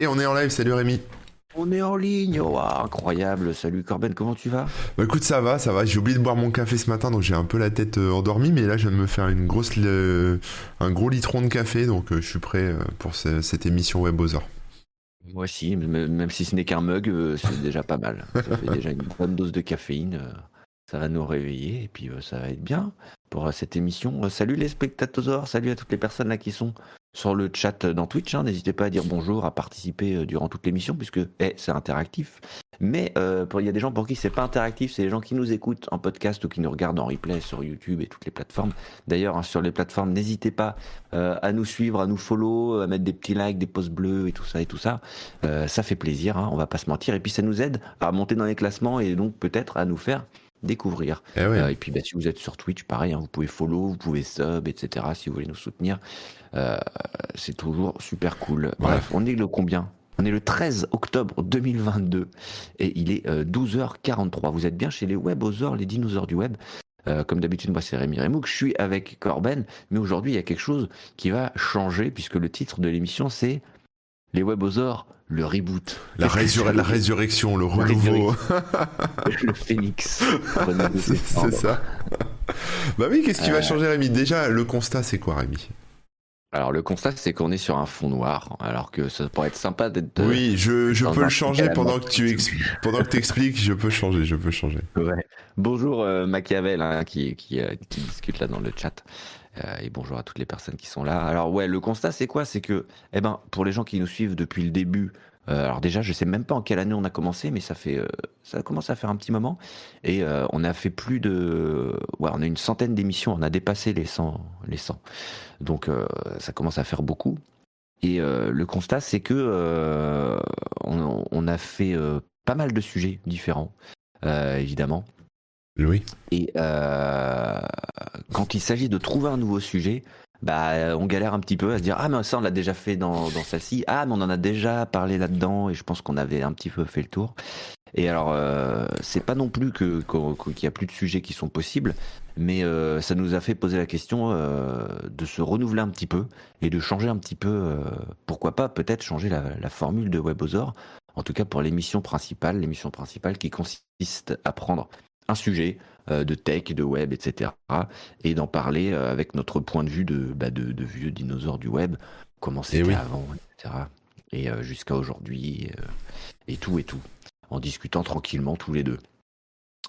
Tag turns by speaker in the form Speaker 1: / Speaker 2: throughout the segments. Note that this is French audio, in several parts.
Speaker 1: Et on est en live, salut Rémi.
Speaker 2: On est en ligne, oh, incroyable. Salut Corben, comment tu vas?
Speaker 1: Bah écoute, ça va, ça va. J'ai oublié de boire mon café ce matin, donc j'ai un peu la tête euh, endormie, mais là je viens de me faire une grosse, un gros litron de café, donc euh, je suis prêt euh, pour cette émission WebOzer.
Speaker 2: Moi aussi, même si ce n'est qu'un mug, c'est déjà pas mal. Ça fait déjà une bonne dose de caféine. Ça va nous réveiller et puis ça va être bien pour cette émission. salut les spectateurs, salut à toutes les personnes là qui sont sur le chat dans Twitch. Hein. N'hésitez pas à dire bonjour, à participer euh, durant toute l'émission, puisque eh, c'est interactif. Mais euh, il y a des gens pour qui c'est pas interactif, c'est les gens qui nous écoutent en podcast ou qui nous regardent en replay sur YouTube et toutes les plateformes. D'ailleurs, hein, sur les plateformes, n'hésitez pas euh, à nous suivre, à nous follow, à mettre des petits likes, des posts bleus et tout ça et tout ça. ça fait plaisir, hein, on va pas se mentir. Et puis ça nous aide à monter dans les classements et donc peut-être à nous faire découvrir.
Speaker 1: Eh et
Speaker 2: puis bah, si vous êtes sur Twitch, pareil, vous pouvez follow, vous pouvez sub, etc. Si vous voulez nous soutenir. Euh, c'est toujours super cool. Bref, on est le combien? On est le 13 octobre 2022 et il est 12h43. Euh, Vous êtes bien chez les Webosaures, les dinosaures du web. Euh, comme d'habitude, moi c'est Rémi Remouk, je suis avec Corben, mais aujourd'hui il y a quelque chose qui va changer puisque le titre de l'émission c'est Les Webosaures, le reboot.
Speaker 1: La, la résurrection, le renouveau.
Speaker 2: le phénix.
Speaker 1: c'est ça. bah oui, qu'est-ce qui va changer Rémi? Déjà, le constat c'est quoi Rémi?
Speaker 2: Alors le constat c'est qu'on est sur un fond noir, alors que ça pourrait être sympa d'être.
Speaker 1: Oui, je, je peux le changer pendant que tu pendant que expliques, je peux changer, je peux changer.
Speaker 2: Ouais. Bonjour euh, Machiavel hein, qui, qui, euh, qui, discute là dans le chat. Euh, et bonjour à toutes les personnes qui sont là. Alors ouais, le constat c'est quoi? C'est que, eh ben, pour les gens qui nous suivent depuis le début, euh, alors déjà, je sais même pas en quelle année on a commencé, mais ça fait, euh, ça a commencé à faire un petit moment. Et on a fait plus de, ouais, on a une centaine d'émissions, on a dépassé les 100, les 100. Donc ça commence à faire beaucoup. Et le constat, c'est que on, a fait pas mal de sujets différents, évidemment.
Speaker 1: Oui.
Speaker 2: Et quand il s'agit de trouver un nouveau sujet, bah, on galère un petit peu à se dire ah mais ça on l'a déjà fait dans, dans celle-ci ah mais on en a déjà parlé là-dedans et je pense qu'on avait un petit peu fait le tour et alors euh, c'est pas non plus que qu'il y a plus de sujets qui sont possibles mais euh, ça nous a fait poser la question euh, de se renouveler un petit peu et de changer un petit peu pourquoi pas peut-être changer la, la formule de WebOzor en tout cas pour l'émission principale l'émission principale qui consiste à prendre un sujet euh, de tech, de web, etc. Et d'en parler euh, avec notre point de vue de, bah, de, vieux dinosaures du web, comment eh c'était avant, etc. Et euh, jusqu'à aujourd'hui, et tout et tout. En discutant tranquillement tous les deux.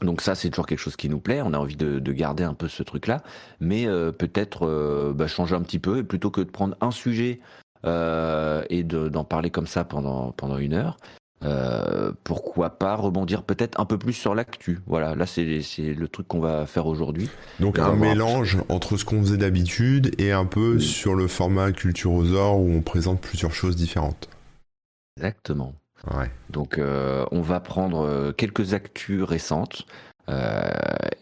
Speaker 2: Donc ça, c'est toujours quelque chose qui nous plaît. On a envie de, garder un peu ce truc-là, mais peut-être bah, changer un petit peu. Et plutôt que de prendre un sujet et d'en parler comme ça pendant pendant une heure, euh, pourquoi pas rebondir peut-être un peu plus sur l'actu. Voilà, là c'est le truc qu'on va faire aujourd'hui.
Speaker 1: Donc un mélange entre ce qu'on faisait d'habitude et un peu sur le format Culturosaur où on présente plusieurs choses différentes.
Speaker 2: Exactement.
Speaker 1: Ouais.
Speaker 2: Donc euh, on va prendre euh, quelques actus récentes.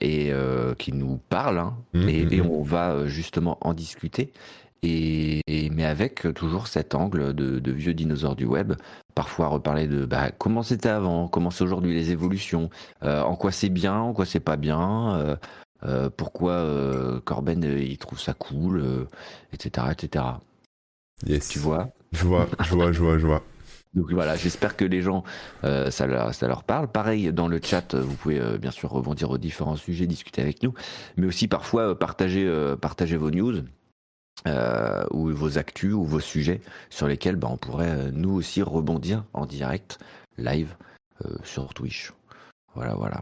Speaker 2: et qui nous parlent, hein, mmh, et, mmh, mmh. on va justement en discuter. Et, mais avec toujours cet angle de, vieux dinosaures du web, parfois reparler de bah, comment c'était avant, comment c'est aujourd'hui les évolutions, euh, en quoi c'est bien, en quoi c'est pas bien, euh, euh, pourquoi Corben il trouve ça cool, etc., etc.
Speaker 1: Yes.
Speaker 2: Tu vois?
Speaker 1: Je vois, je vois, je vois, je vois.
Speaker 2: Donc voilà, j'espère que les gens, ça, leur, ça leur parle. Pareil, dans le chat, vous pouvez bien sûr rebondir aux différents sujets, discuter avec nous, mais aussi parfois partager, partager vos news. Euh, ou vos actus ou vos sujets sur lesquels bah, on pourrait euh, nous aussi rebondir en direct, live euh, sur Twitch. Voilà, voilà.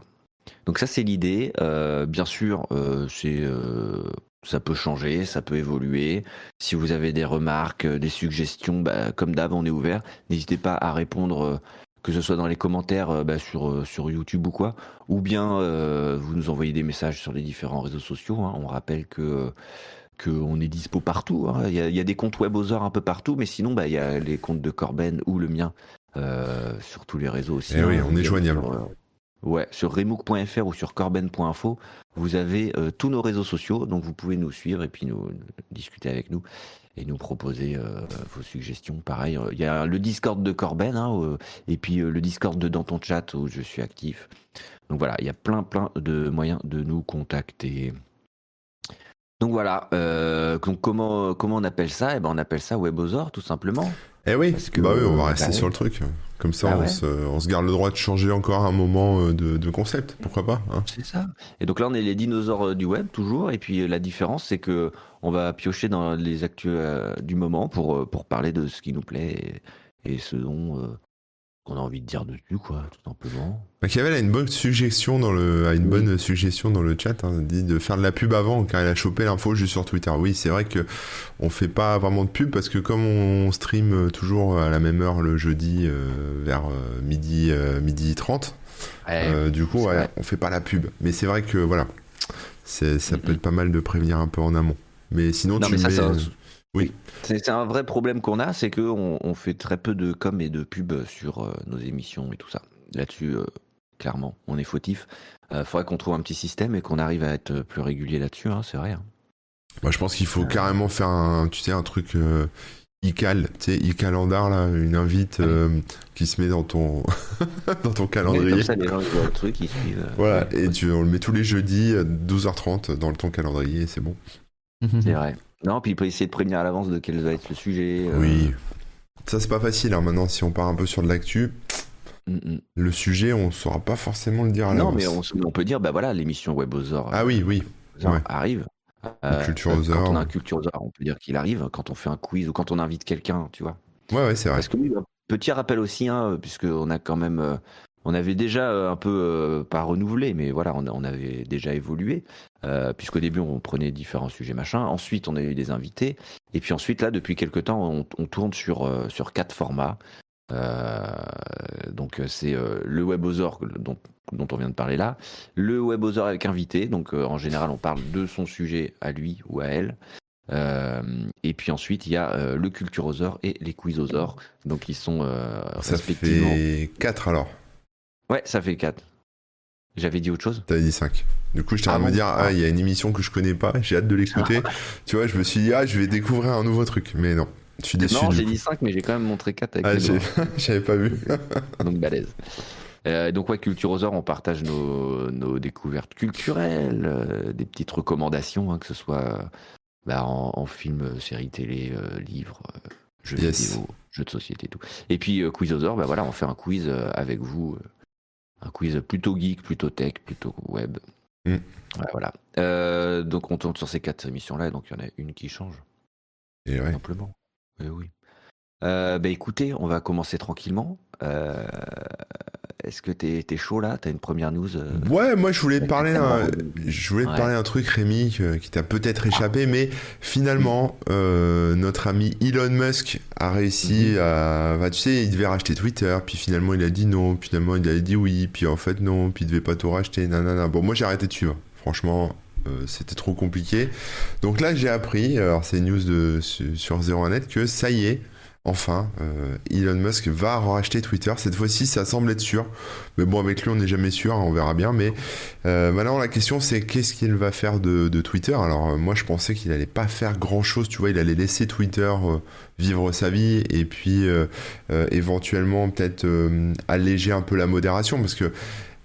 Speaker 2: Donc ça c'est l'idée. bien sûr, c'est ça peut changer, ça peut évoluer. Si vous avez des remarques, des suggestions, bah, comme d'hab, on est ouvert. N'hésitez pas à répondre que ce soit dans les commentaires bah, sur, sur YouTube ou quoi, ou bien vous nous envoyez des messages sur les différents réseaux sociaux. Hein. On rappelle que qu'on est dispo partout. Hein. Il, y a, des comptes WebOzor un peu partout, mais sinon, bah, il y a les comptes de Corben ou le mien euh, sur tous les réseaux aussi.
Speaker 1: Eh oui, hein. on est joignable.
Speaker 2: Sur, euh, ouais, sur remook.fr ou sur corben.info, vous avez euh, tous nos réseaux sociaux, donc vous pouvez nous suivre et puis nous, discuter avec nous et nous proposer vos suggestions. Pareil, il y a le Discord de Corben hein, et puis le Discord de Dans ton chat où je suis actif. Donc voilà, il y a plein plein de moyens de nous contacter. Donc voilà, euh, donc comment, comment on appelle ça? Eh ben on appelle ça WebOzor tout simplement.
Speaker 1: Eh oui,
Speaker 2: que,
Speaker 1: bah oui, on va
Speaker 2: bah
Speaker 1: rester
Speaker 2: oui.
Speaker 1: sur le truc. Comme ça,
Speaker 2: Ah
Speaker 1: on,
Speaker 2: ouais.
Speaker 1: se, on se garde le droit de changer encore un moment euh, de, de concept. Pourquoi pas hein?
Speaker 2: C'est ça. Et donc là on est les dinosaures euh, du web toujours. Et puis la différence c'est que on va piocher dans les actus euh, du moment pour, pour parler de ce qui nous plaît et, et ce dont euh, qu'on a envie de dire dessus quoi, tout simplement.
Speaker 1: Machiavel a une bonne suggestion dans le, a une
Speaker 2: Oui.
Speaker 1: bonne suggestion dans le chat. Hein, dit de faire de la pub avant, car elle a chopé l'info juste sur Twitter. Oui, c'est vrai que on fait pas vraiment de pub parce que comme on stream toujours à la même heure le jeudi euh, vers euh, midi euh, midi 30, euh, du coup, ouais, on fait pas la pub. Mais c'est vrai que voilà, ça peut
Speaker 2: Mhm.
Speaker 1: être pas mal de prévenir un peu en amont. Mais sinon,
Speaker 2: Non,
Speaker 1: tu
Speaker 2: mais
Speaker 1: mets.
Speaker 2: ça-
Speaker 1: Oui.
Speaker 2: C'est un vrai problème qu'on a, c'est qu'on on fait très peu de com et de pub sur euh, nos émissions et tout ça. Là-dessus, euh, clairement, on est fautif. Il faudrait qu'on trouve un petit système et qu'on arrive à être plus régulier là-dessus, hein, c'est vrai. hein.
Speaker 1: Moi, je pense qu'il faut
Speaker 2: Euh.
Speaker 1: carrément faire un, tu sais, un truc euh, iCal, tu sais, e-calendar là, une invite euh, qui se met dans ton dans ton calendrier.
Speaker 2: comme ça, les gens le truc, ils suivent. euh,
Speaker 1: Voilà,
Speaker 2: ouais,
Speaker 1: et
Speaker 2: ouais,
Speaker 1: tu, on le met tous les jeudis à 12h30 dans ton calendrier, c'est bon.
Speaker 2: C'est vrai. Non, puis il peut essayer de prévenir à l'avance de quel va être le sujet. euh,
Speaker 1: Oui. Ça, c'est pas facile, hein. maintenant, si on part un peu sur de l'actu,
Speaker 2: mm, mm.
Speaker 1: le sujet, on saura pas forcément le dire à
Speaker 2: Non,
Speaker 1: l'avance.
Speaker 2: mais on, peut dire, bah voilà, l'émission WebOzor
Speaker 1: Ah oui, oui. Ouais.
Speaker 2: arrive.
Speaker 1: Culture
Speaker 2: euh,
Speaker 1: Ozor.
Speaker 2: Quand on a un Culture Ozor, on peut dire qu'il arrive. Quand on fait un quiz ou quand on invite quelqu'un, tu vois.
Speaker 1: Ouais, ouais, c'est vrai.
Speaker 2: Parce que un petit rappel aussi, hein, puisqu'on a quand même, euh, on avait déjà euh, un peu euh, pas renouvelé, mais voilà, on, avait déjà évolué, euh, puisqu'au début on prenait différents sujets machin. Ensuite, on a eu des invités, et puis ensuite là, depuis quelques temps, on, on tourne sur sur quatre formats. Euh, donc c'est euh, le WebOzor dont, dont on vient de parler là, le WebOzor avec invité, donc euh, en général on parle de son sujet à lui ou à elle. Et puis ensuite il y a le Culturosaur et les Quizosaures, donc ils sont euh,
Speaker 1: Ça
Speaker 2: respectivement.
Speaker 1: fait 4 alors.
Speaker 2: Ouais, ça fait 4. J'avais dit autre chose?
Speaker 1: T'avais dit 5. Du coup, j'étais en
Speaker 2: Ah
Speaker 1: train de me
Speaker 2: bon
Speaker 1: dire, ah, il y a une émission que je connais pas, j'ai hâte de l'écouter. tu vois, je me suis dit, ah, je vais découvrir un nouveau truc. Mais non, je suis déçu.
Speaker 2: Non, j'ai dit 5, mais j'ai quand même montré 4 avec
Speaker 1: Ah, j'avais pas vu.
Speaker 2: donc balèze. Euh, donc ouais, Culturosaur, on partage nos, nos découvertes culturelles, euh, des petites recommandations, hein, que ce soit euh, bah, en, en film, euh, séries télé, euh, livres, euh, jeux
Speaker 1: Yes.
Speaker 2: vidéo, jeux de société et tout. Et puis Quizosaur, bah voilà, on fait un quiz avec vous, un quiz plutôt geek, plutôt tech, plutôt web.
Speaker 1: Mm.
Speaker 2: Voilà. Euh, donc on tourne sur ces quatre émissions-là, donc il y en a une qui change
Speaker 1: Et ouais.
Speaker 2: simplement. Oui, oui. Euh, bah écoutez, on va commencer tranquillement. Euh, Est-ce que t'es es chaud là? T'as une première news euh,
Speaker 1: Ouais, moi je voulais te parler
Speaker 2: Ouais.
Speaker 1: je voulais te
Speaker 2: Ouais.
Speaker 1: parler d'un truc Rémi qui t'a peut-être échappé, mais finalement euh, notre ami Elon Musk a réussi
Speaker 2: Mhm.
Speaker 1: à, bah, tu sais, il devait racheter Twitter, puis finalement il a dit non, puis finalement il a dit oui, puis en fait non, puis il devait pas tout racheter, nanana. Bon, moi j'ai arrêté de suivre. Franchement, c'était trop compliqué. Donc là j'ai appris, alors c'est news de sur sur 01net que ça y est. Enfin, euh, Elon Musk va racheter Twitter. Cette fois-ci, ça semble être sûr. Mais bon, avec lui, on n'est jamais sûr, hein, on verra bien. Mais euh, maintenant, la question, c'est qu'est-ce qu'il va faire de, Twitter? Alors, euh, moi, je pensais qu'il allait pas faire grand-chose. Tu vois, il allait laisser Twitter euh, vivre sa vie et puis éventuellement peut-être alléger un peu la modération, parce que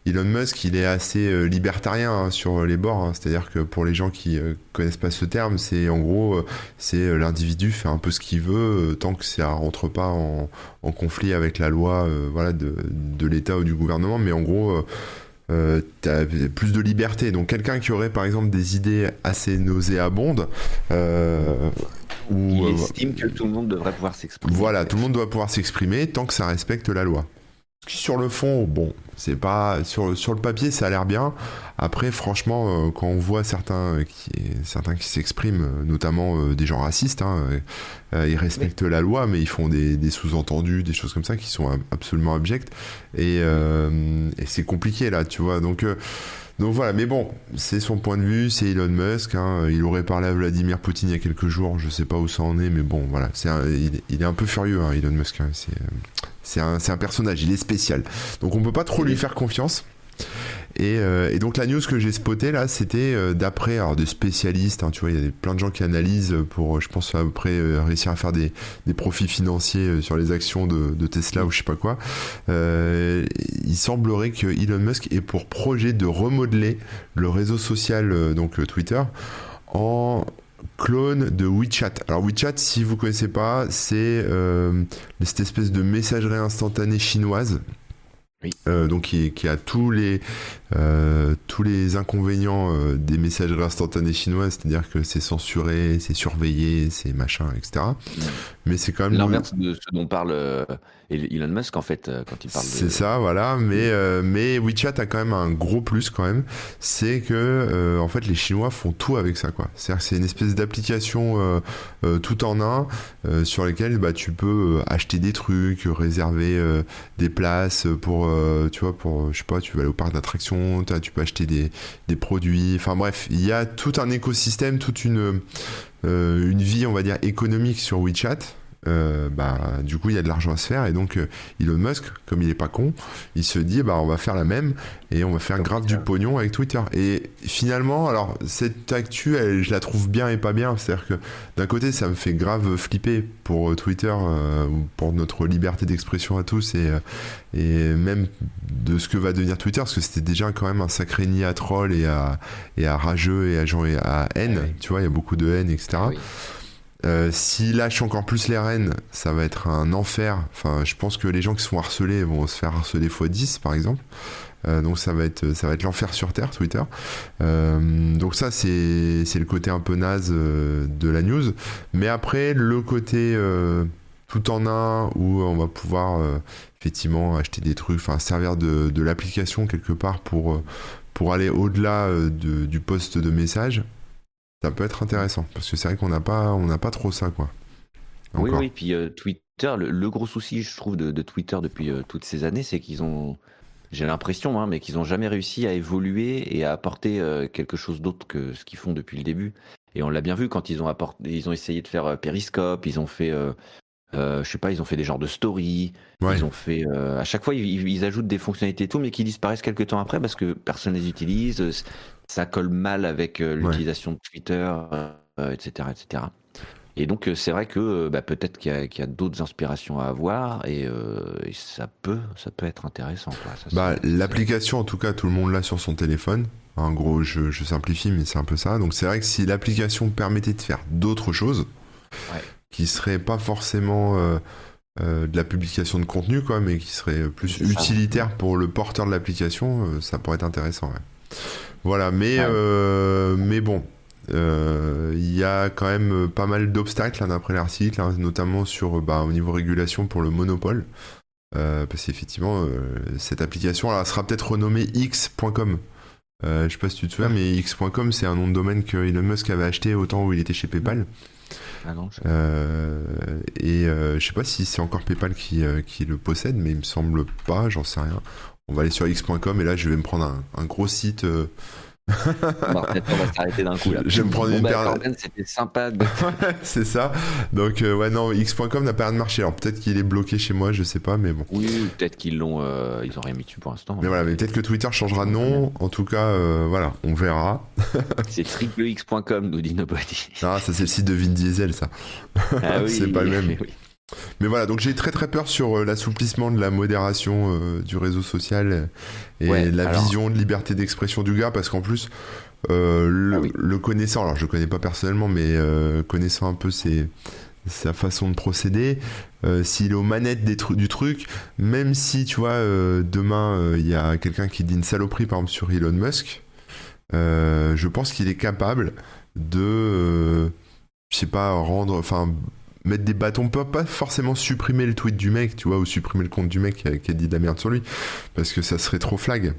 Speaker 1: Elon Musk, il est assez euh, libertarien hein, sur les bords. hein. C'est-à-dire que pour les gens qui euh, connaissent pas ce terme, c'est en gros, euh, c'est euh, l'individu fait un peu ce qu'il veut euh, tant que ça rentre pas en, en conflit avec la loi, euh, voilà, de, de l'État ou du gouvernement. Mais en gros, euh, euh, t'as plus de liberté. Donc quelqu'un qui aurait par exemple des idées assez nauséabondes, euh, ou
Speaker 2: Il
Speaker 1: euh,
Speaker 2: estime que tout le monde devrait pouvoir s'exprimer.
Speaker 1: voilà, tout le monde doit pouvoir s'exprimer tant que ça respecte la loi. Sur le fond, bon, c'est pas sur, sur le papier, ça a l'air bien. Après, franchement, euh, quand on voit certains qui certains qui s'expriment, euh, notamment euh, des gens racistes, hein, euh, euh, ils respectent la loi, mais ils font des, des sous-entendus, des choses comme ça qui sont ab- absolument abjectes. Et, et c'est compliqué là, tu vois. Donc donc voilà, mais bon, c'est son point de vue, c'est Elon Musk. hein. Il aurait parlé à Vladimir Poutine il y a quelques jours, je sais pas où ça en est, mais bon, voilà, c'est il, est- il est un peu furieux, hein, Elon Musk. hein. C'est euh, c'est un, personnage, il est spécial. Donc on peut pas trop lui faire confiance. Et, euh, et donc la news que j'ai spotée là, c'était euh, d'après des spécialistes, hein, tu vois, il y a plein de gens qui analysent pour, euh, je pense à peu près euh, réussir à faire des, profits financiers sur les actions de, Tesla ou je sais pas quoi. Il semblerait que Elon Musk ait pour projet de remodeler le réseau social, donc Twitter, en clone de WeChat. Alors WeChat, si vous connaissez pas, c'est cette espèce de messagerie instantanée chinoise. Euh, donc qui, qui, a tous les euh, tous les inconvénients euh, des messageries instantanées chinoises, c'est-à-dire que c'est censuré, c'est surveillé, c'est machin, etc. Mais c'est quand même
Speaker 2: l'inverse de ce dont parle euh, Elon Musk en fait quand il parle.
Speaker 1: C'est ça, voilà. Mais mais WeChat a quand même un gros plus quand même, c'est que en fait les Chinois font tout avec ça quoi. C'est-à-dire c'est une espèce d'application tout en un sur lesquelles bah tu peux acheter des trucs, réserver des places pour tu vois pour je sais pas, tu vas aller au parc d'attractions tu peux acheter des, produits. Enfin bref, il y a tout un écosystème, toute une, euh, une vie, on va dire, économique sur WeChat. Euh, bah, du coup, il y a de l'argent à se faire. Et donc, euh, Elon Musk, comme il est pas con, il se dit, bah, on va faire la même et on va faire grave du pognon avec Twitter. Et finalement, alors, cette actu, je la trouve bien et pas bien. C'est-à-dire que d'un côté, ça me fait grave flipper pour Twitter, pour notre liberté d'expression à tous et, et même de ce que va devenir Twitter, parce que c'était déjà quand même un sacré nid à troll et à, et à rageux et à, gens, et à haine. Tu vois, il y a beaucoup de haine, etc. Euh, S'il lâche encore plus les rênes, ça va être un enfer. Enfin, je pense que les gens qui se font harceler vont se faire harceler x 10 par exemple. Euh, donc ça va être ça va être l'enfer sur terre Twitter. Euh, donc ça c'est le côté un peu naze de la news. Mais après le côté tout en un où on va pouvoir effectivement acheter des trucs, enfin servir de, de l'application quelque part pour pour aller au-delà du poste de message ça peut être intéressant parce que c'est vrai qu'on n'a pas on n'a pas trop ça quoi.
Speaker 2: Oui oui puis euh, Twitter le, gros souci je trouve de, Twitter depuis euh, toutes ces années c'est qu'ils ont j'ai l'impression hein, mais qu'ils ont jamais réussi à évoluer et à apporter euh, quelque chose d'autre que ce qu'ils font depuis le début. Et on l'a bien vu quand ils ont apporté ils ont essayé de faire Periscope ils ont fait je sais pas, ils ont fait des genres de story, ils ont fait à chaque fois ils, ils, ajoutent des fonctionnalités et tout, mais qui disparaissent quelques temps après parce que personne les utilise ça colle mal avec euh, l'utilisation de Twitter, etc., euh, etc. Et donc euh, c'est vrai que bah, peut-être qu'il y a, d'autres inspirations à avoir et, ça peut ça peut être intéressant.
Speaker 1: bah, L'application en tout cas tout le monde l'a sur son téléphone. En gros je, simplifie mais c'est un peu ça. Donc c'est vrai que si l'application permettait de faire d'autres choses qui seraient pas forcément de la publication de contenu quoi, mais qui seraient plus utilitaires pour le porteur de l'application, ça pourrait être intéressant. Ouais. Voilà, mais, euh, mais bon, euh, il y a quand même pas mal d'obstacles d'après l'article, hein, notamment sur bah, au niveau régulation pour le monopole. Euh, parce qu'effectivement, cette application elle sera peut-être renommée X.com. je sais pas si tu te souviens, mais X.com c'est un nom de domaine que Elon Musk avait acheté au temps où il était chez PayPal. Ah non, je et je sais pas si c'est encore PayPal qui, qui, le possède, mais il me semble pas, j'en sais rien on va aller sur x.com et là je vais me prendre un, gros site. Euh,
Speaker 2: on va s'arrêter d'un coup là.
Speaker 1: Je vais me prendre une
Speaker 2: bah, C'était sympa.
Speaker 1: c'est ça. Donc euh, ouais non, x.com n'a pas rien de marché. Alors peut-être qu'il est bloqué chez moi, je sais pas, mais bon.
Speaker 2: Oui, peut-être qu'ils l'ont, euh, ils ont rien mis dessus pour l'instant.
Speaker 1: Mais voilà, mais peut-être que Twitter changera de nom. En tout cas, voilà, on verra.
Speaker 2: c'est triplex.com, nous dit Nobody.
Speaker 1: Ah, ça c'est le site de Vin Diesel, ça. Ah c'est pas le même. Oui. Mais voilà, donc j'ai très très peur sur euh, l'assouplissement de la modération euh, du réseau social et la vision de liberté d'expression du gars, parce qu'en plus, euh, ah le, connaissant, alors je le connais pas personnellement, mais connaissant un peu sa façon de procéder, s'il est aux manettes des du truc, même si tu vois, demain il y a quelqu'un qui dit une saloperie par exemple sur Elon Musk, je pense qu'il est capable de, je sais pas, rendre, enfin mettre des bâtons, pas, pas forcément supprimer le tweet du mec, tu vois, ou supprimer le compte du mec qui a, dit de la merde sur lui, parce que ça serait trop flag.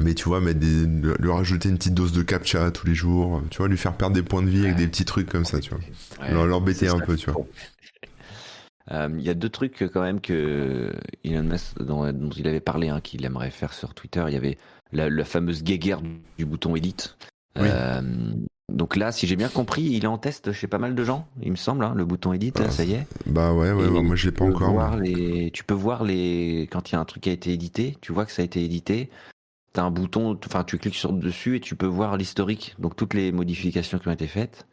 Speaker 1: Mais tu vois, mettre des, lui rajouter une petite dose de captcha tous les jours, tu vois, lui faire perdre des points de vie avec des petits trucs comme ça, tu vois. L'embêter un peu, tu vois.
Speaker 2: Euh, il y a deux trucs quand même que Elon Musk, dont, il avait parlé, hein, qu'il aimerait faire sur Twitter. Il y avait la, fameuse guéguerre du bouton élite. Euh, donc là, si j'ai bien compris, il est en test chez pas mal de gens, il me semble, hein, le bouton edit, ah, ça y est.
Speaker 1: Bah ouais, ouais, moi je l'ai pas encore.
Speaker 2: les... Tu peux voir les quand il y a un truc qui a été édité, tu vois que ça a été édité. T'as un bouton, enfin tu cliques sur dessus et tu peux voir l'historique, donc toutes les modifications qui ont été faites.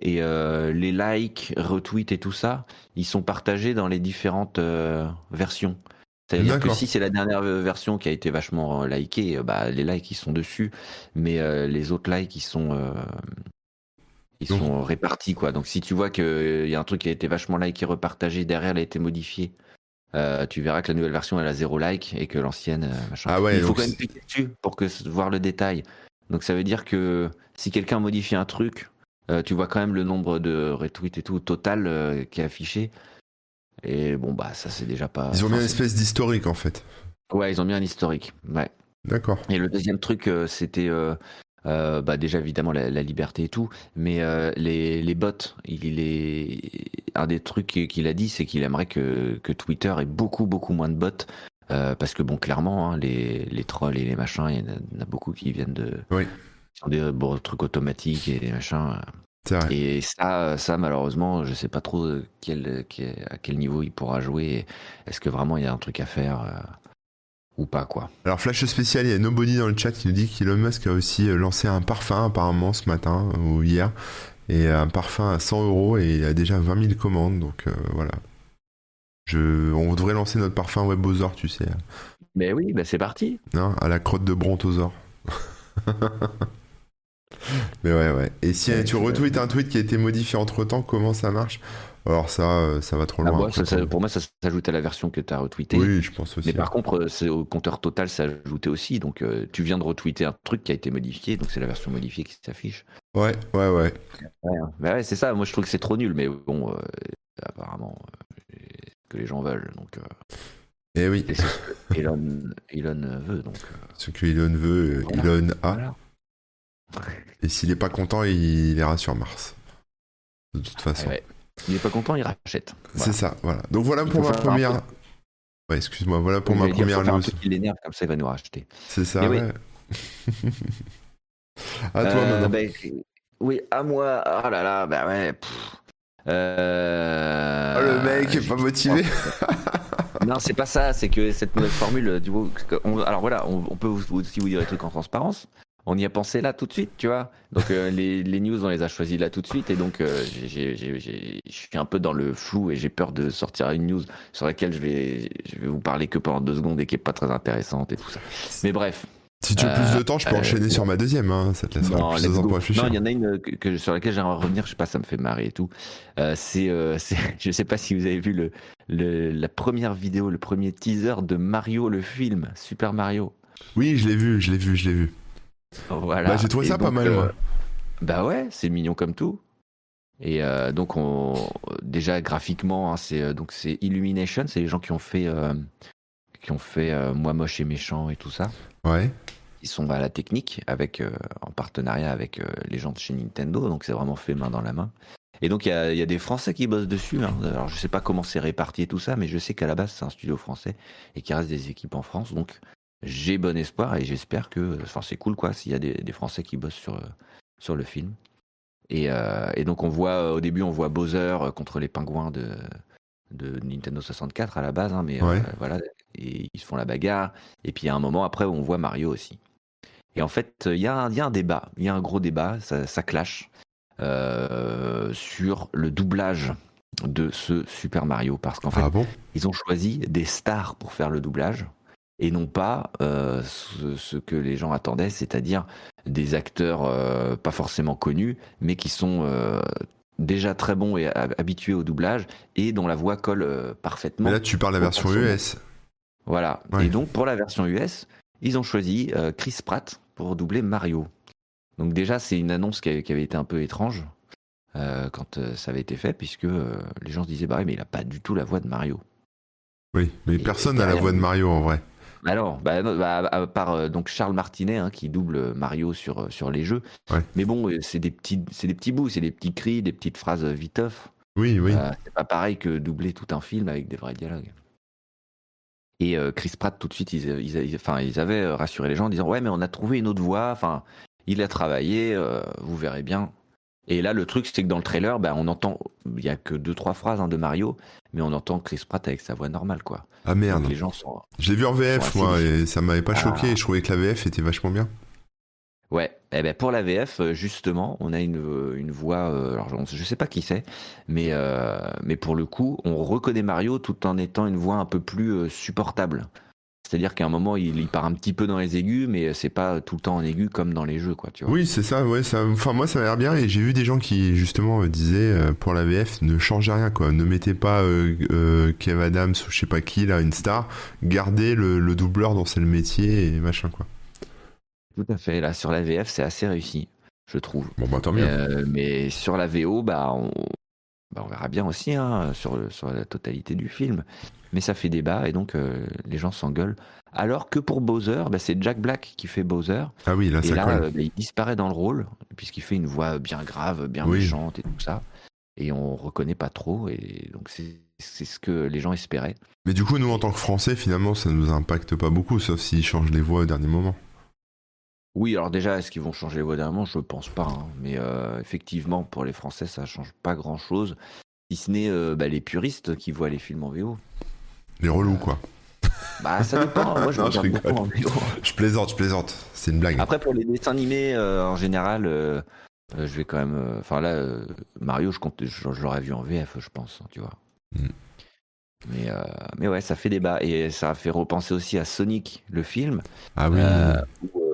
Speaker 2: Et euh, les likes, retweets et tout ça, ils sont partagés dans les différentes euh, versions. C'est-à-dire que si c'est la dernière version qui a été vachement likée, bah, les likes ils sont dessus, mais euh, les autres likes ils sont Ils sont répartis, quoi. Donc si tu vois qu'il y a un truc qui a été vachement like et repartagé, derrière, elle a été modifié. tu verras que la nouvelle version elle a zéro like et que l'ancienne machin.
Speaker 1: Ah ouais,
Speaker 2: il faut quand même cliquer dessus pour que voir le détail. Donc ça veut dire que si quelqu'un modifie un truc, tu vois quand même le nombre de retweets et tout total qui est affiché. Et bon bah ça c'est déjà pas.
Speaker 1: Ils ont mis une espèce d'historique en fait.
Speaker 2: Ouais, ils ont mis un historique. Ouais.
Speaker 1: D'accord.
Speaker 2: Et le deuxième truc, euh, c'était euh, euh, bah déjà évidemment la, liberté et tout, mais les, les bots, il est un des trucs qu'il a dit, c'est qu'il aimerait que, que Twitter ait beaucoup beaucoup moins de bots. parce que bon, clairement, hein, les, les trolls et les machins, il y en a, beaucoup qui viennent de,
Speaker 1: oui.
Speaker 2: sont des trucs automatiques et des machins. Et ça, ça malheureusement, je sais pas trop quel, à quel niveau il pourra jouer. Est-ce que vraiment il y a un truc à faire ou pas quoi.
Speaker 1: Alors flash spécial, il y a Nobody dans le chat qui nous dit qu'Elon Musk a aussi euh, lancé un parfum apparemment ce matin euh, ou hier et un parfum à 100 euros et il a déjà 20 000 commandes donc euh, voilà. Je, on devrait lancer notre parfum Webosaur, tu sais.
Speaker 2: Mais oui, bah c'est parti.
Speaker 1: Non, à la crotte de brontosaure. Mais ouais, ouais. Et si tu retweets un tweet qui a été modifié entre temps, comment ça marche? Alors ça, euh, ça va trop ah, loin.
Speaker 2: pour moi, ça s'ajoute à la version que tu as retweetée.
Speaker 1: Oui, je pense aussi.
Speaker 2: Mais par contre, c'est au compteur total, ça ajouté aussi. Donc euh, tu viens de retweeter un truc qui a été modifié, donc c'est la version modifiée qui s'affiche.
Speaker 1: Ouais, ouais, ouais.
Speaker 2: Ouais, hein. bah ouais c'est ça. Moi, je trouve que c'est trop nul, mais bon, euh, apparemment, que les gens veulent. Donc.
Speaker 1: Eh oui.
Speaker 2: C'est ce que Elon, Elon veut. Donc,
Speaker 1: Ce que Elon veut, Elon a. Et s'il n'est pas content, il ira sur Mars. De toute façon.
Speaker 2: Il n'est pas content, il rachète.
Speaker 1: C'est ça, voilà. Donc voilà pour ma première. Ouais, excuse-moi, voilà pour ma première
Speaker 2: news. Il l'énerve, comme ça il va nous racheter.
Speaker 1: C'est ça, ouais. à toi euh, maintenant.
Speaker 2: Ben, oui, à moi. Oh là là, bah ouais.
Speaker 1: Euh... Oh, le mec est pas motivé.
Speaker 2: non, c'est pas ça. C'est que cette nouvelle formule, du coup, alors voilà, on, peut aussi vous dire des trucs en transparence on y a pensé là tout de suite, tu vois. Donc euh, les, news, on les a choisis là tout de suite, et donc euh, je suis un peu dans le flou et j'ai peur de sortir une news sur laquelle je vais, je vais vous parler que pendant deux secondes et qui est pas très intéressante et tout ça. Mais bref.
Speaker 1: Si tu as plus de temps, je peux euh, enchaîner sur ma deuxième. Hein. Ça te laissera non, plus de temps pour réfléchir.
Speaker 2: Non, il y en a une que, sur laquelle j'aimerais revenir. Je sais pas, ça me fait marrer et tout. c'est, je sais pas si vous avez vu le, le, la première vidéo, le premier teaser de Mario, le film Super Mario.
Speaker 1: Oui, je l'ai vu, je l'ai vu, je l'ai vu.
Speaker 2: Voilà.
Speaker 1: Bah, j'ai trouvé ça pas mal, moi. Euh,
Speaker 2: bah ouais, c'est mignon comme tout. Et euh, donc, on, déjà graphiquement, hein, c'est euh, donc c'est Illumination, c'est les gens qui ont fait qui ont fait Moi moche et méchant et tout ça.
Speaker 1: Ouais.
Speaker 2: Ils sont à la technique avec en partenariat avec les gens de chez Nintendo, donc c'est vraiment fait main dans la main. Et donc il y a, y a, des Français qui bossent dessus. Hein. Alors je sais pas comment c'est réparti et tout ça, mais je sais qu'à la base c'est un studio français et qu'il reste des équipes en France. Donc j'ai bon espoir et j'espère que, enfin c'est cool quoi, s'il y a des, Français qui bossent sur, sur le film. Et, euh, et, donc on voit, au début on voit Bowser contre les pingouins de, de Nintendo 64 à la base, hein, mais euh, voilà, et ils se font la bagarre. Et puis a un moment après on voit Mario aussi. Et en fait, il y, a un, y a un débat, il y a un gros débat, ça, ça clash euh, sur le doublage de ce Super Mario parce qu'en fait,
Speaker 1: ah bon?
Speaker 2: ils ont choisi des stars pour faire le doublage et non pas euh, ce, que les gens attendaient, c'est-à-dire des acteurs euh, pas forcément connus, mais qui sont euh, déjà très bons et habitués au doublage et dont la voix colle parfaitement.
Speaker 1: Mais là, tu parles de la version US.
Speaker 2: Voilà. Et donc, pour la version US, ils ont choisi Chris Pratt pour doubler Mario. Donc déjà, c'est une annonce qui avait, été un peu étrange quand ça avait été fait, puisque les gens se disaient, bah mais il n'a pas du tout la voix de Mario.
Speaker 1: Oui, mais personne n'a la voix de Mario en vrai.
Speaker 2: Alors, bah, bah, à part euh, donc Charles Martinet hein, qui double Mario sur, euh, sur les jeux. Mais bon, euh, c'est des petits, c'est des petits bouts, c'est des petits cris, des petites phrases viteuf.
Speaker 1: Oui, oui.
Speaker 2: c'est pas pareil que doubler tout un film avec des vrais dialogues. Et Chris Pratt, tout de suite, ils, ils, enfin, ils avaient rassuré les gens en disant Ouais, mais on a trouvé une autre voix, enfin, il a travaillé, vous verrez bien. Et là, le truc, c'est que dans le trailer, ben, on entend, il y a que deux trois phrases hein, de Mario, mais on entend Chris Pratt avec sa voix normale, quoi.
Speaker 1: Ah merde.
Speaker 2: les gens sont.
Speaker 1: Je l'ai vu en VF, moi, et ça m'avait pas choqué. Ah. Je trouvais que la VF était vachement bien.
Speaker 2: Ouais, eh ben pour la VF, euh, justement, on a une, euh, une voix, euh, alors je sais pas qui c'est, mais, mais pour le coup, on reconnaît Mario tout en étant une voix un peu plus supportable. C'est-à-dire qu'à un moment, il, part un petit peu dans les aigus, mais c'est pas tout le temps en aigu comme dans les jeux, quoi. Tu vois.
Speaker 1: Oui, c'est ça. Ouais, ça. Enfin, moi, ça m'a l'air bien. Et j'ai vu des gens qui justement disaient pour la VF, ne changez rien, quoi. Ne mettez pas Kev Adams ou je sais pas qui là, une star. Gardez le, le doubleur dont c'est le métier et machin, quoi.
Speaker 2: Tout à fait. Là, sur la VF, c'est assez réussi, je trouve.
Speaker 1: Bon, bah tant mieux.
Speaker 2: mais sur la VO, bah, on, bah, on verra bien aussi hein, sur, sur la totalité du film. Mais ça fait débat et donc euh, les gens s'engueulent. Alors que pour Bowser, bah, c'est Jack Black qui fait Bowser.
Speaker 1: Ah oui, là,
Speaker 2: et
Speaker 1: ça
Speaker 2: là, euh, bah, il disparaît dans le rôle puisqu'il fait une voix bien grave, bien méchante et tout ça. Et on reconnaît pas trop. Et donc c'est ce que les gens espéraient.
Speaker 1: Mais du coup, nous en tant que Français, finalement, ça nous impacte pas beaucoup, sauf s'ils changent les voix au dernier moment.
Speaker 2: Oui, alors déjà, est-ce qu'ils vont changer les voix d'un moment? Je pense pas. Hein. Mais euh, effectivement, pour les Français, ça change pas grand-chose. Si ce n'est euh, bah, les puristes qui voient les films en VO.
Speaker 1: Les relous, quoi.
Speaker 2: Bah, ça dépend. Moi, je, regarde beaucoup en
Speaker 1: je plaisante, je plaisante. C'est une blague.
Speaker 2: Après, pour les dessins animés, euh, en général, je vais quand même. Enfin, là, Mario, je, compte, je, l'aurais vu en VF, je pense, tu vois. Mm. Mais, mais ouais, ça fait débat. Et ça a fait repenser aussi à Sonic, le film.
Speaker 1: Ah oui.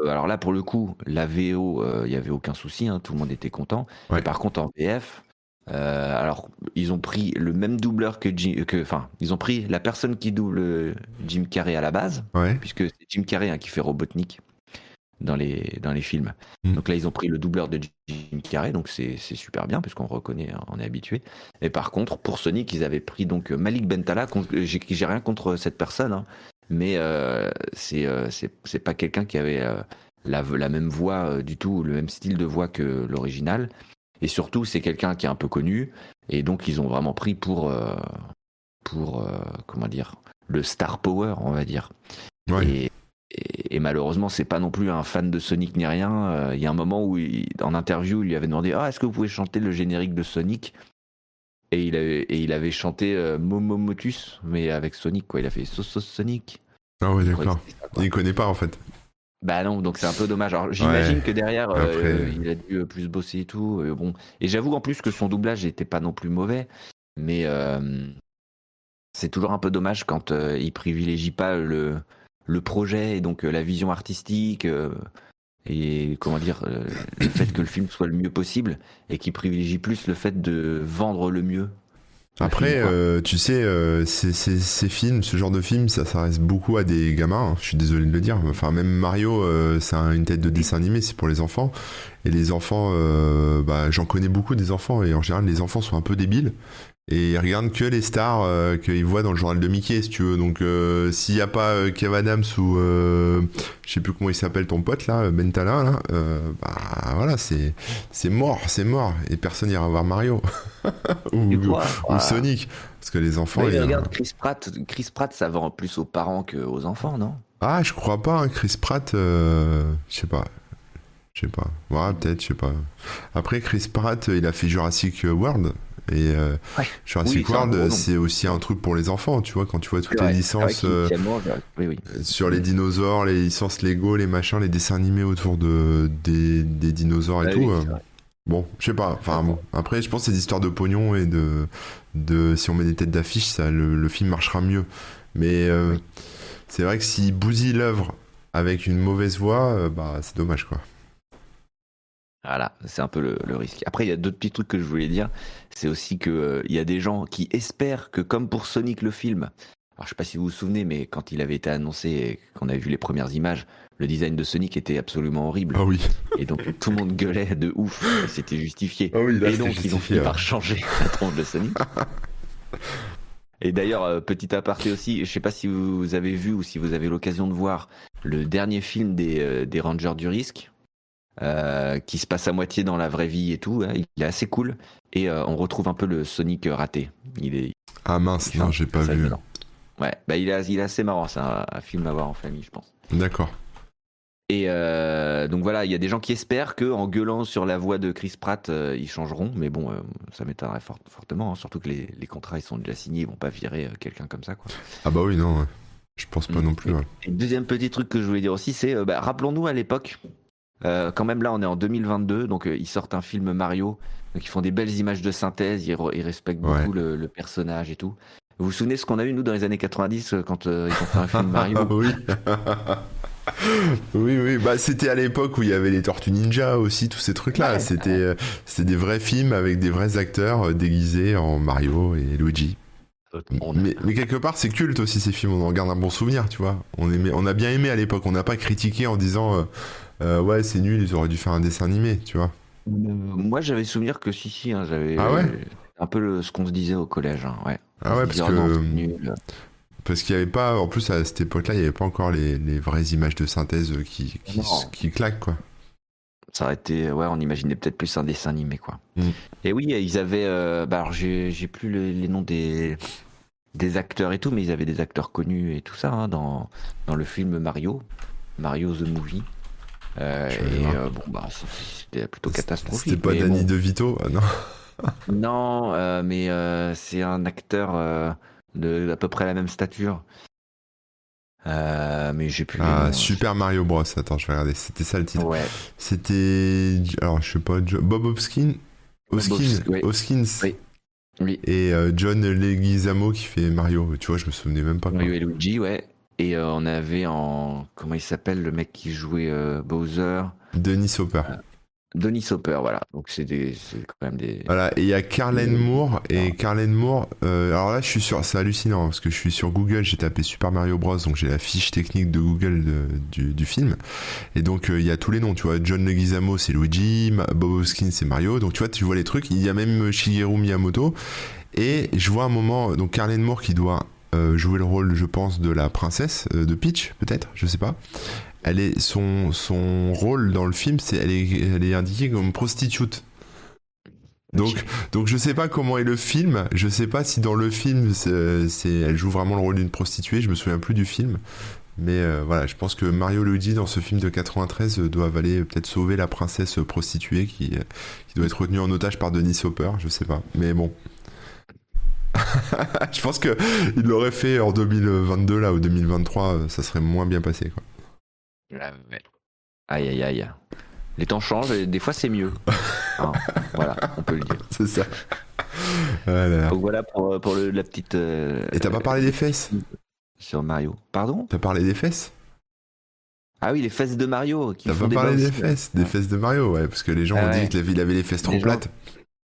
Speaker 2: Euh, alors là, pour le coup, la VO, euh, il n'y avait aucun souci, hein, tout le monde était content. Mais par contre, en VF, euh, alors ils ont pris le même doubleur que Jim, enfin, ils ont pris la personne qui double Jim Carrey à la base, puisque c'est Jim Carrey hein, qui fait Robotnik dans les, dans les films. Mm. Donc là, ils ont pris le doubleur de Jim Carrey, donc c'est super bien, puisqu'on reconnaît, hein, on est habitué. Et par contre, pour Sonic, ils avaient pris donc Malik Bentala, j'ai rien contre cette personne, mais euh, euh, c'est c'est pas quelqu'un qui avait euh, la, la, même voix du tout, le même style de voix que l'original. Et surtout, c'est quelqu'un qui est un peu connu, et donc ils ont vraiment pris pour pour comment dire le star power, on va dire. Et, et, malheureusement, c'est pas non plus un fan de Sonic ni rien. Il y a un moment où, en interview, il lui avait demandé Ah, est-ce que vous pouvez chanter le générique de Sonic? Et il avait, et il avait chanté euh, Momomotus, mais avec Sonic, quoi. Il a fait Sauce Sonic.
Speaker 1: Ah ouais, d'accord. Il connaît pas, en fait.
Speaker 2: Bah non, donc c'est un peu dommage. Alors j'imagine que derrière, euh, il a dû euh, plus bosser et tout. bon. Et j'avoue en plus que son doublage n'était pas non plus mauvais, mais c'est toujours un peu dommage quand il privilégie pas le, le projet et donc la vision artistique et comment dire euh, le fait que le film soit le mieux possible et qui privilégie plus le fait de vendre le mieux.
Speaker 1: Après, euh, tu sais, euh, ces, films, ce genre de film, ça s'arrête beaucoup à des gamins. Hein, je suis désolé de le dire. Enfin, même Mario, c'est une tête de dessin animé, c'est pour les enfants. Et les enfants, bah, j'en connais beaucoup des enfants, et en général, les enfants sont un peu débiles et ils regardent que les stars euh, qu'ils voient dans le journal de Mickey, si tu veux. Donc, euh, s'il n'y a pas euh, Kev Adams ou je sais plus comment il s'appelle ton pote là, Bentala, là, bah voilà, c'est c'est mort, c'est mort, et personne n'ira voir Mario ou, ou, Sonic, parce que les enfants.
Speaker 2: ils, regarde Chris Pratt, Chris Pratt, ça vend plus aux parents qu'aux enfants, non?
Speaker 1: Ah, je crois pas, hein, Chris Pratt, je sais pas. Je sais pas. Ouais, peut-être, je sais pas. Après, Chris Pratt, il a fait Jurassic World. Et euh, Jurassic World, c'est aussi un truc pour les enfants, tu vois, quand tu vois toutes les licences euh, sur les dinosaures, les licences Lego, les machins, les dessins animés autour de, des, dinosaures et bah tout. Euh, bon, je sais pas. Enfin, bon. Après, je pense que c'est des histoires de pognon et de, de si on met des têtes d'affiche, ça, le, film marchera mieux. Mais c'est vrai que s'il bousille l'œuvre avec une mauvaise voix, bah, c'est dommage, quoi.
Speaker 2: Voilà, c'est un peu le, risque. Après, il y a d'autres petits trucs que je voulais dire. C'est aussi qu'il euh, il y a des gens qui espèrent que, comme pour Sonic le film, alors je sais pas si vous vous souvenez, mais quand il avait été annoncé et qu'on avait vu les premières images, le design de Sonic était absolument horrible.
Speaker 1: Ah oui.
Speaker 2: Et donc tout le monde gueulait de ouf. C'était justifié.
Speaker 1: Ah oui,
Speaker 2: et donc ils ont fini par changer la tronche de Sonic. Et d'ailleurs, euh, petit aparté aussi, je sais pas si vous avez vu ou si vous avez l'occasion de voir le dernier film des, euh, des Rangers du Risque, euh, qui se passe à moitié dans la vraie vie et tout. Hein. Il est assez cool. Et euh, on retrouve un peu le Sonic raté. Il est.
Speaker 1: Ah mince, non, j'ai pas vu.
Speaker 2: Ouais, bah il est, il est assez marrant. C'est un, film à voir en famille, je pense.
Speaker 1: D'accord.
Speaker 2: Et euh, donc voilà, il y a des gens qui espèrent que en gueulant sur la voix de Chris Pratt, ils changeront. Mais bon, ça m'étonnerait fortement. Hein. surtout que les, les, contrats ils sont déjà signés, ils vont pas virer quelqu'un comme ça, quoi.
Speaker 1: Ah bah oui, non. Je pense pas mm. non plus.
Speaker 2: Et, deuxième petit truc que je voulais dire aussi, c'est bah, rappelons-nous à l'époque euh, quand même là, on est en 2022, donc euh, ils sortent un film Mario, donc ils font des belles images de synthèse, ils, respectent beaucoup le, personnage et tout. Vous vous souvenez ce qu'on a eu nous dans les années 90 euh, quand euh, ils ont fait un film Mario?
Speaker 1: Oui. oui, oui, bah c'était à l'époque où il y avait les Tortues Ninja aussi, tous ces trucs-là. C'était, c'était des vrais films avec des vrais acteurs déguisés en Mario et Luigi. Mais, mais, quelque part, c'est culte aussi ces films. On en garde un bon souvenir, tu vois. On, aimait, on a bien aimé à l'époque. On n'a pas critiqué en disant ouais c'est nul, ils auraient dû faire un dessin animé, tu vois.
Speaker 2: moi, j'avais souvenir que si si, hein, j'avais.
Speaker 1: Ah ouais
Speaker 2: un peu le, ce qu'on se disait au collège, hein, ouais.
Speaker 1: Ah ouais, parce que. Parce qu'il n'y avait pas, en plus à cette époque-là, il n'y avait pas encore les, les, vraies images de synthèse qui, qui, qui, claquent, quoi.
Speaker 2: Ça aurait été, ouais, on imaginait peut-être plus un dessin animé, quoi.
Speaker 1: Mm.
Speaker 2: Et oui, ils avaient, euh, bah alors j'ai plus les noms des, des acteurs et tout, mais ils avaient des acteurs connus et tout ça hein, dans, dans le film Mario, Mario the Movie. Euh, et euh, bon, bah, c'était plutôt catastrophique.
Speaker 1: C'était pas Danny DeVito, ah, non
Speaker 2: non, euh, mais euh, c'est un acteur euh, de à peu près la même stature. mais j'ai plus.
Speaker 1: Ah, Super Mario Bros. Attends, je vais regarder. C'était ça le titre.
Speaker 2: Ouais.
Speaker 1: C'était. Alors, je sais pas. Bob Hopkins. Hoskins. Hoskins.
Speaker 2: Oui. oui.
Speaker 1: Et John Leguizamo qui fait Mario. Tu vois, je me souvenais même pas.
Speaker 2: Mario et Luigi, ouais. Et on avait en. Comment il s'appelle le mec qui jouait Bowser?
Speaker 1: Denis Hopper.
Speaker 2: Denis Hopper, voilà. Donc c'est quand même des.
Speaker 1: Voilà, et il y a Carlen Moore. Et Carlen Moore, euh, alors là, je suis sur. C'est hallucinant parce que je suis sur Google, j'ai tapé Super Mario Bros. Donc j'ai la fiche technique de Google du, film. Et donc euh, il y a tous les noms, tu vois. John Leguizamo, c'est Luigi. Bob Hoskins, c'est Mario. Donc tu vois, tu vois les trucs. Il y a même Shigeru Miyamoto. Et je vois un moment, donc Carlen Moore qui doit euh, jouer le rôle, je pense, de la princesse de Peach, peut-être, je sais pas elle est son, son rôle dans le film, c'est elle est, elle est indiquée comme prostitute. Donc, donc je sais pas comment est le film. Je sais pas si dans le film, c'est, elle joue vraiment le rôle d'une prostituée. Je me souviens plus du film. Mais euh, voilà, je pense que Mario Luigi dans ce film de 93 doivent aller peut-être sauver la princesse prostituée qui, qui doit être retenue en otage par Denis Hopper. Je sais pas. Mais bon. je pense que il l'aurait fait en 2022 là ou 2023, ça serait moins bien passé quoi.
Speaker 2: Aïe aïe aïe. Les temps changent et des fois c'est mieux. Hein, voilà, on peut le dire.
Speaker 1: C'est ça.
Speaker 2: Voilà. Donc voilà pour, pour le, la petite. Euh,
Speaker 1: et t'as pas parlé des fesses?
Speaker 2: Sur Mario. Pardon?
Speaker 1: T'as parlé des fesses?
Speaker 2: Ah oui, les fesses de Mario.
Speaker 1: T'as pas parlé des fesses? Des fesses de Mario, ouais, parce que les gens ah ont dit qu'il avait les fesses trop plates.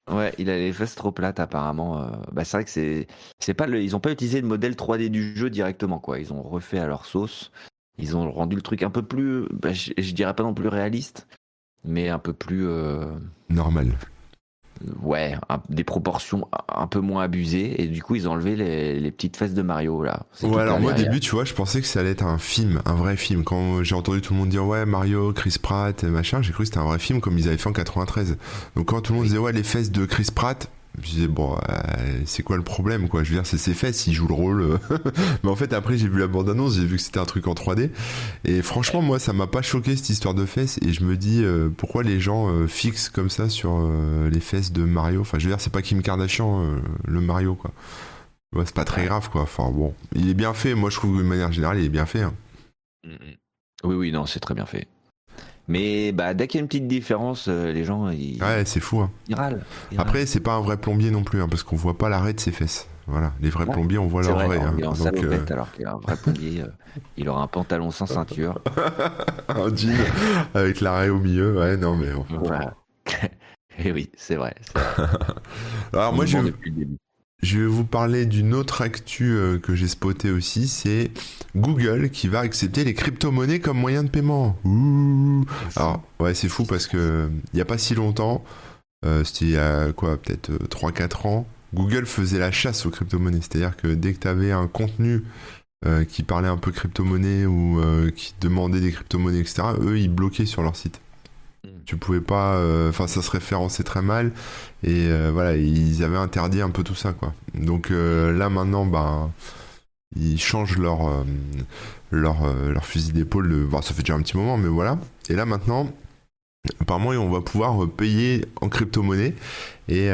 Speaker 2: Ouais, il a les fesses trop plates apparemment. Euh, bah, c'est vrai que c'est c'est pas le... ils ont pas utilisé le modèle 3D du jeu directement quoi. Ils ont refait à leur sauce. Ils ont rendu le truc un peu plus, bah, je, dirais pas non plus réaliste, mais un peu plus euh,
Speaker 1: normal.
Speaker 2: Ouais, des proportions un peu moins abusées et du coup ils ont enlevé les, petites fesses de Mario là.
Speaker 1: Ouais, alors moi au début tu vois, je pensais que ça allait être un film, un vrai film. Quand j'ai entendu tout le monde dire ouais Mario, Chris Pratt, machin, j'ai cru que c'était un vrai film comme ils avaient fait en 93. Donc quand tout le monde disait ouais les fesses de Chris Pratt, je disais bon euh, c'est quoi le problème quoi? Je veux dire c'est ses fesses il joue le rôle. Mais en fait après j'ai vu la bande annonce j'ai vu que c'était un truc en 3D et franchement moi ça m'a pas choqué cette histoire de fesses. Et je me dis euh, pourquoi les gens euh, fixent comme ça sur les fesses de Mario? Enfin je veux dire c'est pas Kim Kardashian le Mario quoi. Ouais, c'est pas très grave quoi. Enfin bon. Il est bien fait. Moi je trouve de manière générale il est bien fait hein.
Speaker 2: mm, mm. oui oui non c'est très bien fait mais bah, dès qu'il y a une petite différence, euh, les gens ils.
Speaker 1: Ouais, c'est fou. Hein.
Speaker 2: Ils, râlent,
Speaker 1: Après, c'est pas un vrai plombier non plus, hein, parce qu'on voit pas l'arrêt de ses fesses. Voilà, les vrais plombiers, on voit leur
Speaker 2: vrai.
Speaker 1: Hein.
Speaker 2: Il est en Donc, euh... alors qu'un vrai plombier, euh, il aura un pantalon sans ceinture.
Speaker 1: un jean avec l'arrêt au milieu. Ouais, non, mais.
Speaker 2: Voilà. Et oui, c'est vrai,
Speaker 1: alors, moi, je. Je vais vous parler d'une autre actu euh, que j'ai spoté aussi, c'est Google qui va accepter les crypto-monnaies comme moyen de paiement. Ouh. Alors, ouais, c'est fou parce que il n'y a pas si longtemps, euh, c'était il y a quoi, peut-être 3-4 euh, ans, Google faisait la chasse aux crypto-monnaies. C'est-à-dire que dès que tu avais un contenu qui parlait un peu crypto-monnaie ou qui demandait des crypto-monnaies, etc., eux, ils bloquaient sur leur site. Tu pouvais pas, euh, enfin ça se référençait très mal et euh, voilà ils avaient interdit un peu tout ça quoi. Donc euh, là maintenant ben ils changent leur leur, leur fusil d'épaule. Bon, ça fait déjà un petit moment mais voilà. Et là maintenant apparemment on va pouvoir payer en crypto-monnaie et,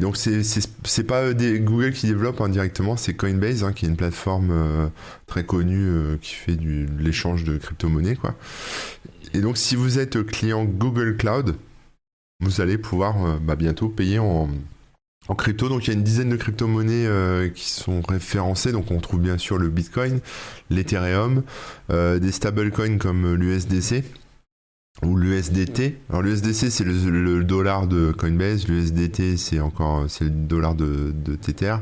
Speaker 1: donc c'est pas des Google qui développe hein, c'est Coinbase hein, qui est une plateforme très connue qui fait du, de l'échange de crypto-monnaie quoi et donc, si vous êtes client Google Cloud, vous allez pouvoir euh, bah, bientôt payer en, crypto, donc il y a une dizaine de crypto-monnaies euh, qui sont référencées. Donc on trouve bien sûr le Bitcoin, l'Ethereum, euh, des stablecoins comme l'USDC ou l'USDT. Alors l'USDC c'est le, dollar de Coinbase, l'USDT c'est encore c'est le dollar de, de Tether.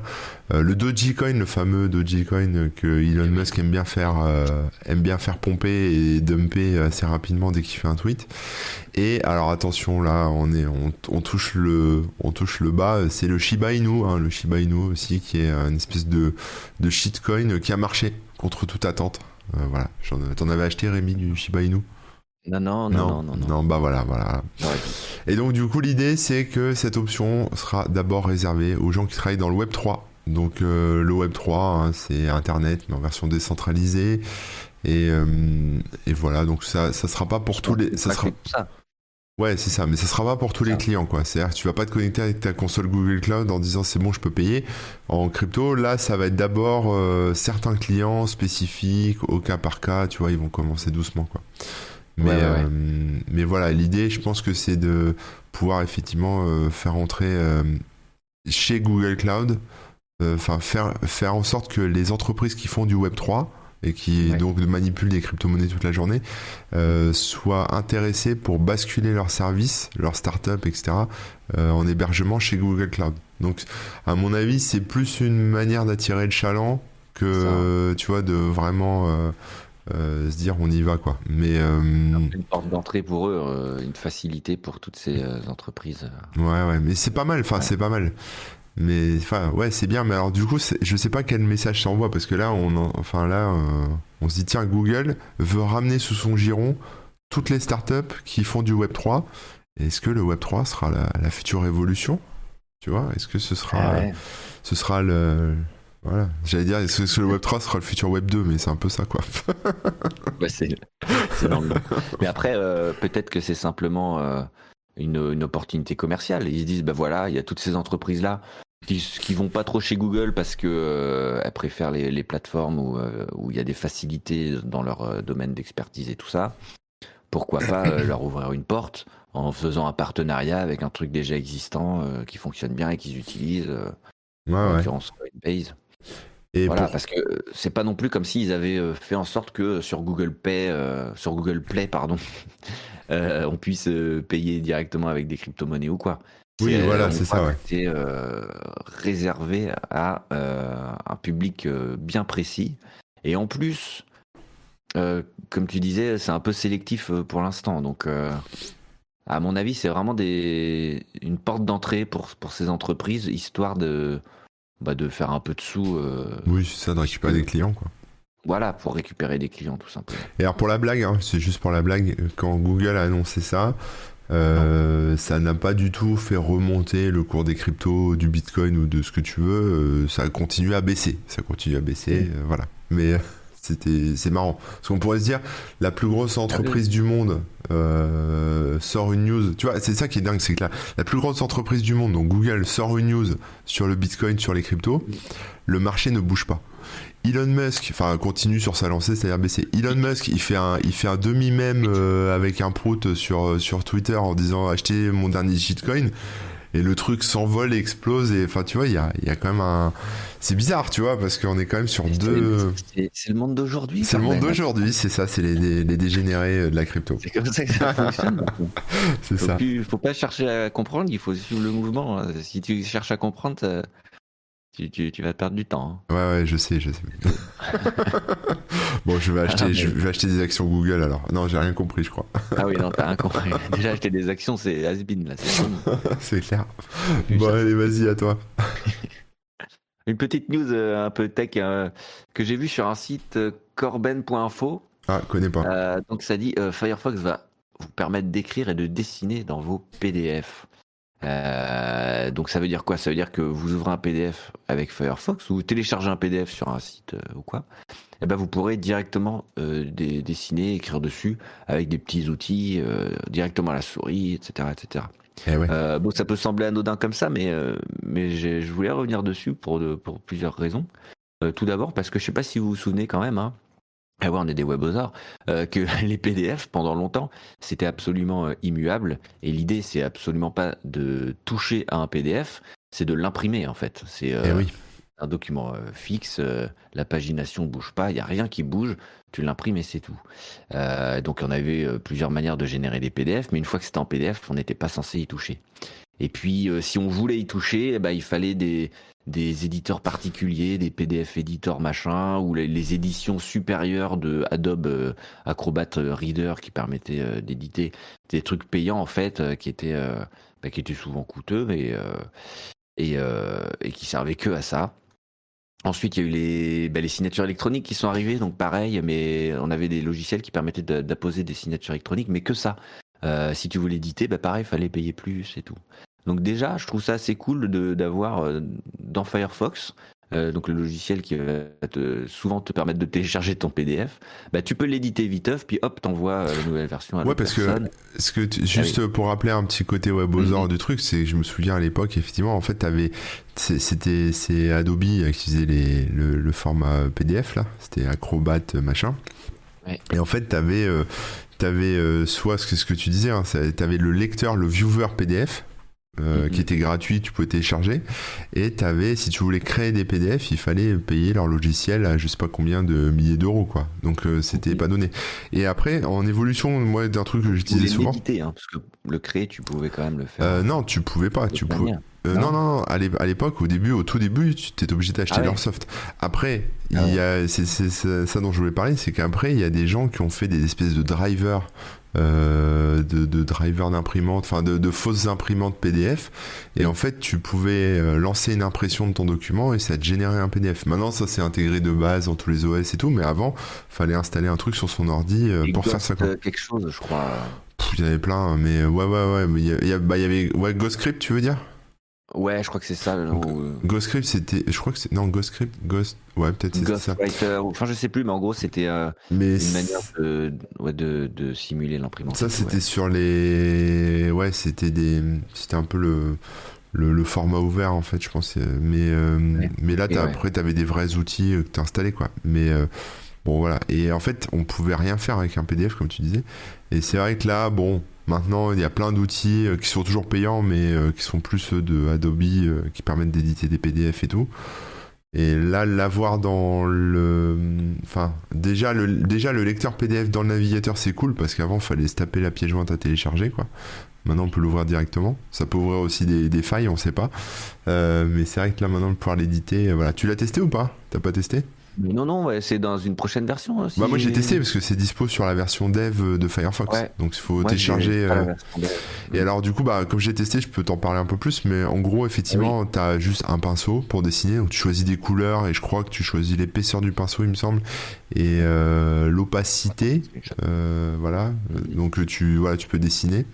Speaker 1: Euh, le Dogecoin, le fameux Dogecoin que Elon Musk aime bien faire euh, aime bien faire pomper et dumper assez rapidement dès qu'il fait un tweet. Et alors attention là, on est on, touche le on touche le bas, c'est le Shiba Inu, hein, le Shiba Inu aussi qui est une espèce de de shitcoin qui a marché contre toute attente. Euh, voilà, t'en avais acheté Rémi du Shiba Inu?
Speaker 2: Non non, non, non, non,
Speaker 1: bah voilà, voilà. Et donc, du coup, l'idée, c'est que cette option sera d'abord réservée aux gens qui travaillent dans le Web 3. Donc, euh, le Web 3, hein, c'est Internet, mais en version décentralisée. Et, euh, et, voilà, donc ça, ça sera pas pour tous les. Ça sera... Ouais, c'est ça, mais ça sera pas pour tous les clients, quoi. C'est-à-dire que tu vas pas te connecter avec ta console Google Cloud en disant c'est bon, je peux payer. En crypto, là, ça va être d'abord euh, certains clients spécifiques, au cas par cas, tu vois, ils vont commencer doucement, quoi. Mais, euh, mais voilà, l'idée, je pense que c'est de pouvoir effectivement euh, faire entrer euh, chez Google Cloud, enfin faire, faire en sorte que les entreprises qui font du Web 3 et qui donc manipulent des crypto-monnaies toute la journée soient intéressées pour basculer leurs services, leurs startups, etc. en hébergement chez Google Cloud. Donc, à mon avis, c'est plus une manière d'attirer le chaland que, tu vois, de vraiment euh, se dire on y va quoi. Mais euh,
Speaker 2: une porte d'entrée pour eux, euh, une facilité pour toutes ces entreprises.
Speaker 1: Ouais ouais, mais c'est pas mal. Enfin c'est pas mal. Mais enfin ouais c'est bien. Mais alors du coup je sais pas quel message ça envoie parce que là on enfin là on se dit tiens Google veut ramener sous son giron toutes les startups qui font du Web 3. Est-ce que le Web 3 sera la, future révolution Tu vois Est-ce que ce sera ce sera le voilà, j'allais dire, est-ce que le Web3 sera le futur Web 2, mais c'est un peu ça, quoi.
Speaker 2: ouais, c'est Mais après, euh, peut-être que c'est simplement euh, une, opportunité commerciale. Ils se disent, ben voilà, il y a toutes ces entreprises-là qui, qui vont pas trop chez Google parce que euh, elles préfèrent les, plateformes où, où il y a des facilités dans leur domaine d'expertise et tout ça. Pourquoi pas leur ouvrir une porte en faisant un partenariat avec un truc déjà existant qui fonctionne bien et qu'ils utilisent,
Speaker 1: ouais, en l'occurrence
Speaker 2: Coinbase voilà, parce que c'est pas non plus comme s'ils avaient euh, fait en sorte que sur Google Pay, euh, sur Google Play, pardon, euh, on puisse payer directement avec des crypto-monnaies ou quoi.
Speaker 1: Oui, voilà, c'est ça. Ouais.
Speaker 2: C'est réservé à un public bien précis. Et en plus, comme tu disais, c'est un peu sélectif pour l'instant. Donc, à mon avis, c'est vraiment des... une porte d'entrée pour, pour ces entreprises, histoire de bah, de faire un peu de sous. Euh,
Speaker 1: oui, c'est ça, de récupérer des clients, quoi.
Speaker 2: Voilà, pour récupérer des clients, tout simplement.
Speaker 1: Et alors, pour la blague, hein, c'est juste pour la blague, quand Google a annoncé ça, euh, ça n'a pas du tout fait remonter le cours des cryptos, du bitcoin ou de ce que tu veux. Euh, ça a continué à baisser. Ça continue à baisser, voilà. Mais c'était, c'est marrant. Parce qu'on pourrait se dire, la plus grosse entreprise du monde euh, sort une news. Tu vois, c'est ça qui est dingue, c'est que la, la plus grosse entreprise du monde, donc Google, sort une news sur le Bitcoin, sur les cryptos. Le marché ne bouge pas. Elon Musk, enfin continue sur sa lancée, c'est-à-dire baisser. Elon Musk, il fait un, il fait un demi même euh, avec un prout sur sur Twitter en disant achetez mon dernier shitcoin et le truc s'envole et explose et enfin tu vois il y a, y a quand même un c'est bizarre tu vois parce qu'on est quand même sur deux
Speaker 2: c'est le monde d'aujourd'hui
Speaker 1: c'est le monde d'aujourd'hui c'est ça c'est les, les, dégénérés de la crypto.
Speaker 2: C'est comme ça que ça fonctionne c'est ça. faut pas chercher à comprendre il faut suivre le mouvement. Si tu cherches à comprendre tu, tu, tu, vas perdre du temps.
Speaker 1: Hein. Ouais, ouais, je sais, je sais. bon, je vais, acheter, je vais acheter des actions Google alors. Non, j'ai rien compris, je crois.
Speaker 2: ah oui, non, t'as rien compris. Déjà, acheter des actions, c'est has là, c'est
Speaker 1: C'est clair. Bon, allez, vas-y, à toi.
Speaker 2: Une petite news euh, un peu tech euh, que j'ai vu sur un site euh, corben.info.
Speaker 1: Ah, connais pas.
Speaker 2: donc, ça dit Firefox va vous permettre d'écrire et de dessiner dans vos PDF. Euh, donc ça veut dire quoi? Ça veut dire que vous ouvrez un PDF avec Firefox ou vous téléchargez un PDF sur un site euh, ou quoi? Et eh ben vous pourrez directement euh, dessiner, écrire dessus avec des petits outils directement à la souris, etc., etc. Eh bon, ça peut sembler anodin comme ça, mais mais je voulais revenir dessus pour pour plusieurs raisons. tout d'abord parce que je sais pas si vous vous souvenez quand même. Hein, ah ouais, on est des webosaures, euh, que les PDF pendant longtemps c'était absolument euh, immuable et l'idée c'est absolument pas de toucher à un PDF, c'est de l'imprimer en fait. C'est
Speaker 1: Eh oui.
Speaker 2: un document euh, fixe, euh, la pagination bouge pas, il y a rien qui bouge, tu l'imprimes et c'est tout. Euh, donc on avait euh, plusieurs manières de générer des PDF, mais une fois que c'était en PDF, on n'était pas censé y toucher. Et puis euh, si on voulait y toucher, eh ben, il fallait des, des éditeurs particuliers, des PDF éditeurs machin, ou les, éditions supérieures de Adobe euh, Acrobat Reader qui permettaient euh, d'éditer des trucs payants en fait, euh, qui étaient euh, bah, qui étaient souvent coûteux et euh, euh, qui servaient que à ça. Ensuite, il y a eu les, bah, les signatures électroniques qui sont arrivées, donc pareil, mais on avait des logiciels qui permettaient d'apposer des signatures électroniques, mais que ça. Euh, si tu voulais éditer, bah pareil, il fallait payer plus et tout. Donc déjà, je trouve ça assez cool d'avoir euh, dans Firefox, euh, donc le logiciel qui va te, souvent te permettre de télécharger ton PDF, bah tu peux l'éditer viteuf, puis hop, t'envoies euh, la nouvelle version à
Speaker 1: Ouais, parce que
Speaker 2: personne.
Speaker 1: Ce que tu- juste
Speaker 2: Ah
Speaker 1: pour rappeler un petit côté webosaur
Speaker 2: Mhm.
Speaker 1: du truc, c'est que je me souviens à l'époque, effectivement, en fait, t'avais, c'était, c'est Adobe qui faisait les, le, le format PDF là, c'était Acrobat machin.
Speaker 2: Ouais.
Speaker 1: Et en fait, t'avais, euh, t'avais euh, soit ce que, ce que tu disais, hein, t'avais le lecteur, le viewer PDF. Euh,
Speaker 2: Mhm.
Speaker 1: qui était gratuit, tu pouvais télécharger. Et t'avais, si tu voulais créer des PDF, il fallait payer leur logiciel à je sais pas combien de milliers d'euros, quoi. Donc euh, c'était pas donné. Et après, en évolution, moi, d'un truc que j'utilisais souvent.
Speaker 2: l'éditer, hein, parce que le créer, tu pouvais quand même le faire.
Speaker 1: Euh, non, tu pouvais pas. Tu pouvais. Euh,
Speaker 2: Non.
Speaker 1: non, non. À l'é- à l'époque, au début, au tout début, tu étais obligé d'acheter
Speaker 2: Ah ouais.
Speaker 1: leur soft. Après,
Speaker 2: Ah
Speaker 1: il y a, c'est ça dont je voulais parler, c'est qu'après, il y a des gens qui ont fait des espèces de drivers, de, de drivers d'imprimante, enfin de, de fausses imprimantes PDF. Et en fait, tu pouvais euh, lancer une impression de ton document et ça te générait un PDF. Maintenant, ça c'est intégré de base dans tous les OS et tout, mais avant, fallait installer un truc sur son ordi euh, pour faire ça. Quoi.
Speaker 2: euh, quelque chose, je crois.
Speaker 1: Il y en avait plein, mais euh, ouais, ouais, ouais. Il y, a- bah, il y avait ouais, GhostScript, tu veux dire?
Speaker 2: Ouais, je crois que c'est ça.
Speaker 1: Donc,
Speaker 2: ou, euh,
Speaker 1: GhostScript, c'était. Je crois que c'est. Non, GhostScript, Ghost. Ouais, peut-être c'était ça.
Speaker 2: Ou- enfin je sais plus, mais en gros c'était euh,
Speaker 1: Mais
Speaker 2: une manière de, ouais, de, de simuler l'imprimante.
Speaker 1: ça, c'était
Speaker 2: ouais.
Speaker 1: sur les. Ouais, c'était des. C'était un peu le. Le, le format ouvert en fait je pense mais euh,
Speaker 2: Ouais.
Speaker 1: mais là
Speaker 2: ouais.
Speaker 1: après t'avais des vrais outils que t'as installés quoi mais euh, bon voilà et en fait on pouvait rien faire avec un PDF comme tu disais et c'est vrai que là bon maintenant il y a plein d'outils euh, qui sont toujours payants mais euh, qui sont plus ceux de Adobe euh, qui permettent d'éditer des PDF et tout Et là, l'avoir dans le. Enfin, déjà le, déjà, le lecteur PDF dans le navigateur, c'est cool parce qu'avant, il fallait se taper la pièce jointe à télécharger, quoi. Maintenant, on peut l'ouvrir directement. Ça peut ouvrir aussi des, failles, on sait pas. Mais c'est vrai que là, maintenant, de pouvoir l'éditer, voilà. Tu l'as testé ou pas? T'as pas testé?
Speaker 2: Non, non, ouais, c'est dans une prochaine version. aussi.
Speaker 1: Bah, moi, j'ai testé parce que c'est dispo sur la version dev de Firefox.
Speaker 2: Ouais.
Speaker 1: Donc, il faut télécharger. euh. Et alors du coup, bah, comme j'ai testé, je peux t'en parler un peu plus, mais en gros, effectivement, tu as juste un pinceau pour dessiner, donc tu choisis des couleurs, et je crois que tu choisis l'épaisseur du pinceau, il me semble, et euh, l'opacité, euh, voilà, donc tu, voilà, tu peux dessiner.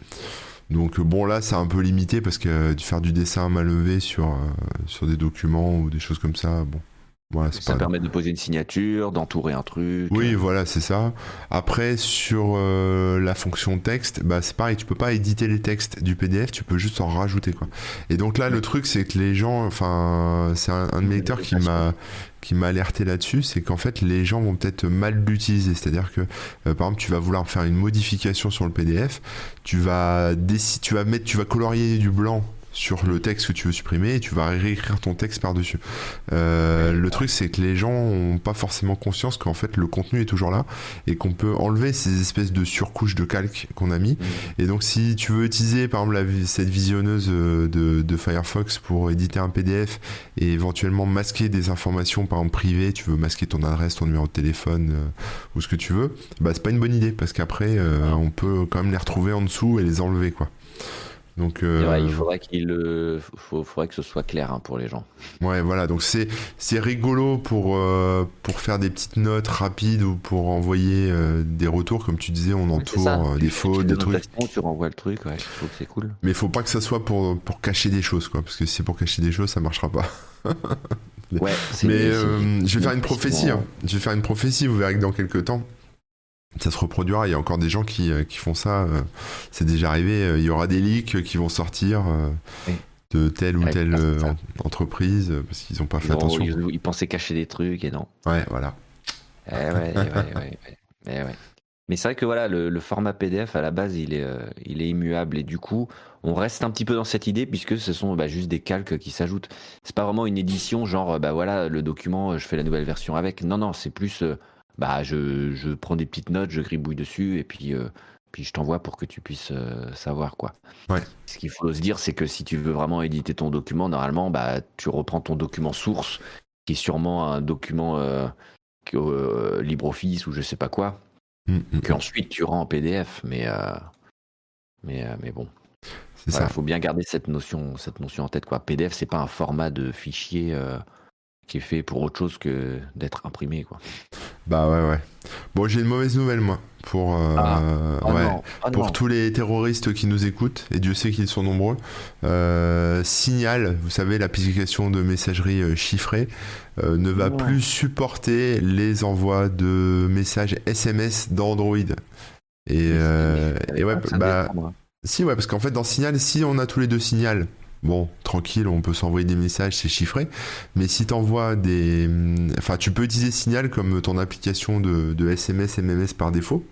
Speaker 1: Donc bon là c'est un peu limité parce que faire du dessin à main levée sur, sur des documents ou des choses comme ça, bon,
Speaker 2: Ça
Speaker 1: pas...
Speaker 2: permet de poser une signature, d'entourer un truc.
Speaker 1: Oui, voilà, c'est ça. Après, sur euh, la fonction texte, bah, c'est pareil, tu peux pas éditer les textes du PDF, tu peux juste en rajouter, quoi. Et donc là, le truc, c'est que les gens, enfin, c'est un, un de mes lecteurs qui m'a qui m'a alerté là-dessus, c'est qu'en fait, les gens vont peut-être mal l'utiliser. C'est-à-dire que, euh, par exemple, tu vas vouloir faire une modification sur le PDF, tu vas tu vas mettre, tu vas colorier du blanc sur le texte que tu veux supprimer et tu vas réécrire ton texte par-dessus. Euh, le truc, c'est que les gens ont pas forcément conscience qu'en fait le contenu est toujours là et qu'on peut enlever ces espèces de surcouches de calque qu'on a mis. Et donc, si tu veux utiliser par exemple la cette visionneuse euh, de, de Firefox pour éditer un PDF et éventuellement masquer des informations, par exemple privées, tu veux masquer ton adresse, ton numéro de téléphone euh, ou ce que tu veux, bah c'est pas une bonne idée parce qu'après euh, on peut quand même les retrouver en dessous et les enlever quoi. Donc, euh,
Speaker 2: il faudrait qu'il le, faut- faudrait que ce soit clair hein, pour les gens.
Speaker 1: Ouais, voilà, donc c'est c'est rigolo pour euh, pour faire des petites notes rapides ou pour envoyer euh, des retours, comme tu disais, on entoure euh, des fautes, des trucs.
Speaker 2: Tu renvoies le truc, ouais, je que c'est cool.
Speaker 1: Mais faut pas que ça soit pour pour cacher des choses, quoi, parce que si c'est pour cacher des choses, ça marchera pas.
Speaker 2: Ouais,
Speaker 1: Mais euh, je vais faire une prophétie. hein. Je vais faire une prophétie. Vous verrez que dans quelques temps, ça se reproduira. Il y a encore des gens qui, euh, qui font ça. euh, C'est déjà arrivé. euh, Il y aura des leaks qui vont sortir de telle ou
Speaker 2: Ouais,
Speaker 1: telle entreprise parce qu'ils n'ont pas fait
Speaker 2: ont-
Speaker 1: attention.
Speaker 2: ils- ils pensaient cacher des trucs et non.
Speaker 1: Ouais, voilà.
Speaker 2: Eh ouais, eh ouais, ouais, ouais, eh. Mais c'est vrai que voilà, le, format PDF à la base, il est, il est immuable et du coup, on reste un petit peu dans cette idée puisque ce sont bah, juste des calques qui s'ajoutent. C'est pas vraiment une édition genre, bah voilà, le document, je fais la nouvelle version avec. Non, non, c'est plus, bah je, je, prends des petites notes, je gribouille dessus et puis puis je t'envoie pour que tu puisses euh, savoir quoi. Ce qu'il faut se dire, c'est que si tu veux vraiment éditer ton document, normalement, bah, tu reprends ton document source, qui est sûrement un document euh, euh, LibreOffice ou je sais pas quoi, que mmh. ensuite tu rends en PDF. Mais, mais, mais bon. Il faut bien garder cette notion, cette notion en tête. Quoi. PDF, c'est pas un format de fichier qui est fait pour autre chose que d'être imprimé. Quoi.
Speaker 1: Bah ouais, ouais. Bon, j'ai une mauvaise nouvelle, moi, pour, euh, ah. Ouais, oh pour tous les terroristes qui nous écoutent, et Dieu sait qu'ils sont nombreux. Euh, Signal, vous savez, l'application de messagerie euh, chiffrée, ne va plus supporter les envois de messages SMS d'Android. Et, et ouais, bah, si, ouais, parce qu'en fait, dans Signal, si on a tous les deux Signal, bon, tranquille, on peut s'envoyer des messages, c'est chiffré. Mais si tu envoies des. Enfin, tu peux utiliser Signal comme ton application de, SMS, MMS par défaut.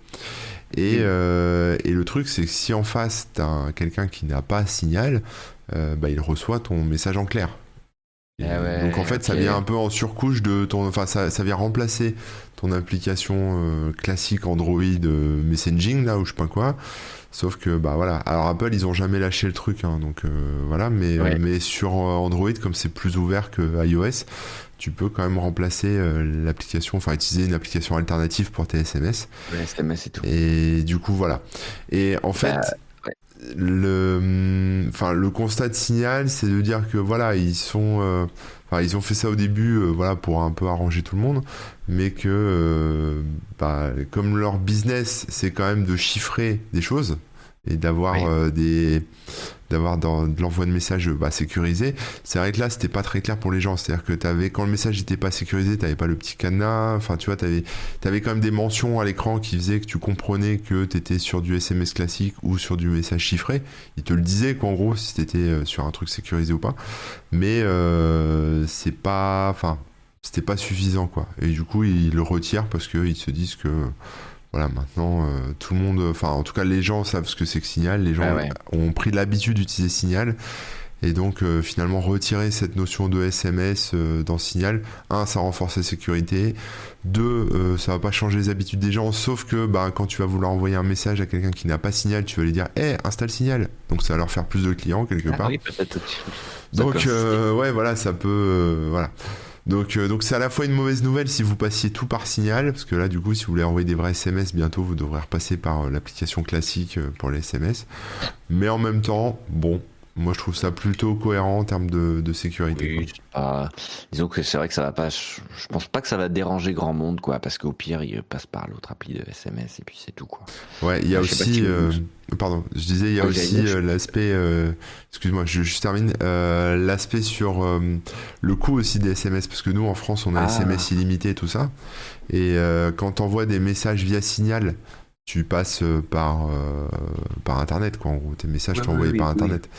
Speaker 1: Et, euh, et le truc, c'est que si en face, tu as quelqu'un qui n'a pas Signal, euh, bah, il reçoit ton message en clair. Eh donc en fait, ça vient un peu en surcouche de ton. Enfin, ça, ça vient remplacer ton application euh, classique Android Messaging, là, ou je sais pas quoi. Sauf que bah voilà. Alors Apple ils ont jamais lâché le truc, hein, donc euh, voilà. Mais mais sur euh, Android comme c'est plus ouvert que iOS, tu peux quand même remplacer euh, l'application, enfin utiliser une application alternative pour tes SMS.
Speaker 2: SMS et tout.
Speaker 1: Et du coup voilà. Et en fait. Bah, le, enfin, le constat de signal, c'est de dire que voilà, ils sont, enfin, ils ont fait ça au début, voilà, pour un peu arranger tout le monde, mais que, bah, comme leur business, c'est quand même de chiffrer des choses, et d'avoir euh, des d'avoir de l'envoi de messages bah, sécurisé. C'est vrai que là, c'était pas très clair pour les gens. C'est-à-dire que avais, quand le message n'était pas sécurisé, tu n'avais pas le petit cadenas. Enfin, tu vois, tu avais, quand même des mentions à l'écran qui faisaient que tu comprenais que tu étais sur du SMS classique ou sur du message chiffré. Il te le disait qu'en gros, si tu étais euh, sur un truc sécurisé ou pas. Mais euh, c'est pas. Enfin, c'était pas suffisant, quoi. Et du coup, ils le retirent parce qu'ils se disent que voilà, maintenant, euh, tout le monde, enfin, en tout cas, les gens savent ce que c'est que Signal. Les gens ont pris l'habitude d'utiliser Signal. Et donc, euh, finalement, retirer cette notion de SMS euh, dans Signal, un, ça renforce la sécurité. Deux, ça va pas changer les habitudes des gens, sauf que bah, quand tu vas vouloir envoyer un message à quelqu'un qui n'a pas Signal, tu vas lui dire Hé, installe Signal. Donc, ça va leur faire plus de clients quelque ah part. Oui, peut-être. Donc, ouais, voilà, ça peut. voilà. Donc, euh, donc c'est à la fois une mauvaise nouvelle si vous passiez tout par signal, parce que là, du coup, si vous voulez envoyer des vrais SMS, bientôt vous devrez repasser par euh, l'application classique euh, pour les SMS. Mais en même temps, bon, moi, je trouve ça plutôt cohérent en termes de, sécurité.
Speaker 2: disons que c'est vrai que ça va pas. Je, pense pas que ça va déranger grand monde, quoi, parce qu'au pire, il passe par l'autre appli de SMS et puis c'est tout, quoi.
Speaker 1: Ouais, il y a aussi. Euh, pardon, je disais, il y a aussi euh, l'aspect. Euh, excuse-moi, je, termine. l'aspect sur le coût aussi des SMS, parce que nous, en France, on a SMS ah. illimité et tout ça. Et quand on envoie des messages via Signal tu passes par, par internet quoi en gros tes messages sont envoyés par internet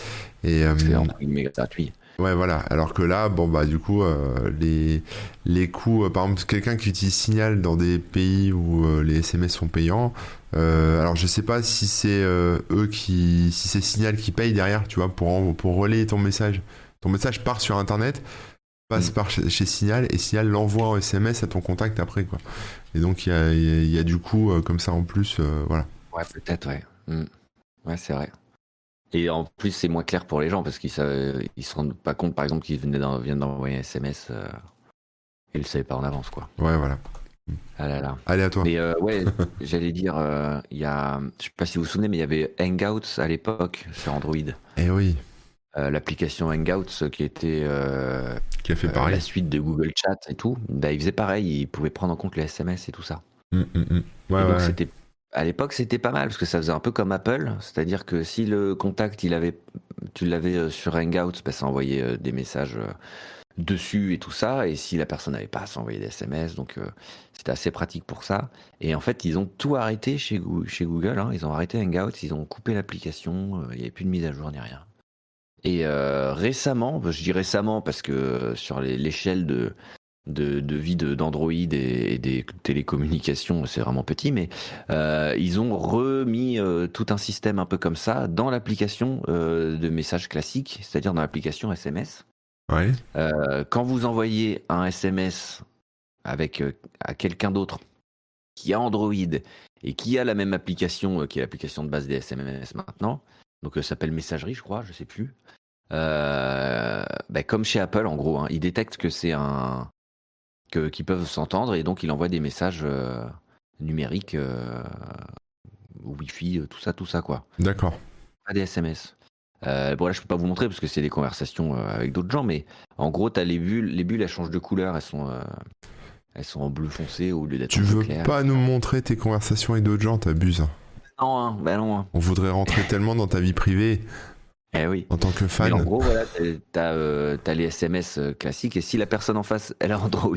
Speaker 1: et,
Speaker 2: euh, méga gratuit.
Speaker 1: Ouais, voilà. Alors que là, bon, bah, du coup, euh, les, les coûts, euh, par exemple, quelqu'un qui utilise Signal dans des pays où les SMS sont payants, alors je sais pas si c'est eux qui, si c'est Signal qui paye derrière, tu vois, pour, pour relayer ton message. Ton message part sur Internet, passe mm. par chez, Signal et Signal l'envoie en SMS à ton contact après, quoi. Et donc, il y a, y a, du coup, comme ça en plus, voilà.
Speaker 2: Ouais, peut-être, ouais. Mm. Ouais, c'est vrai. Et en plus, c'est moins clair pour les gens parce qu'ils ne ils se rendent pas compte, par exemple, qu'ils viennent d'envoyer un SMS euh, et ils le savaient pas en avance, quoi.
Speaker 1: Ouais, voilà.
Speaker 2: Ah là là.
Speaker 1: Allez à toi.
Speaker 2: Mais euh, ouais, j'allais dire, euh, il y a, je sais pas si vous vous souvenez, mais il y avait Hangouts à l'époque sur Android.
Speaker 1: Eh oui.
Speaker 2: L'application Hangouts qui était
Speaker 1: qui a fait pareil.
Speaker 2: la suite de Google Chat et tout, bah, il faisait pareil, il pouvait prendre en compte les SMS et tout ça.
Speaker 1: Hum, hum, hum. Ouais,
Speaker 2: donc c'était à l'époque, c'était pas mal parce que ça faisait un peu comme Apple, c'est-à-dire que si le contact, il avait, tu l'avais euh, sur Hangouts, bah, ça envoyait euh, des messages euh, dessus et tout ça, et si la personne n'avait pas, ça envoyait des SMS, donc c'était assez pratique pour ça. Et en fait, ils ont tout arrêté chez, chez Google, hein. ils ont arrêté Hangouts, ils ont coupé l'application, il n'y avait plus de mise à jour ni rien. Et récemment, je dis récemment parce que sur l'échelle de de, vie d'Android et, des télécommunications, c'est vraiment petit, mais euh, ils ont remis euh, tout un système un peu comme ça dans l'application euh, de messages classiques, c'est-à-dire dans l'application SMS.
Speaker 1: Ouais.
Speaker 2: quand vous envoyez un SMS avec à quelqu'un d'autre qui a Android et qui a la même application, qui est l'application de base des SMS maintenant, donc ça s'appelle Messagerie, je crois, je sais plus. Ben, comme chez Apple, en gros, hein, ils détectent que c'est un, qui peuvent s'entendre et donc il envoie des messages euh, numériques, euh, Wi-Fi, euh, tout ça, tout ça quoi.
Speaker 1: D'accord.
Speaker 2: Pas des SMS. bon là je peux pas vous montrer parce que c'est des conversations avec d'autres gens, mais en gros t'as les bulles, les bulles elles changent de couleur, elles sont elles sont en bleu foncé au lieu d'être
Speaker 1: Tu veux pas nous montrer tes conversations avec d'autres gens, t'abuses.
Speaker 2: Non, hein, bah non. Hein.
Speaker 1: On voudrait rentrer tellement dans ta vie privée.
Speaker 2: Eh oui.
Speaker 1: En tant que fan.
Speaker 2: en gros, voilà, t'as euh, as les SMS euh, classiques et si la personne en face elle a Android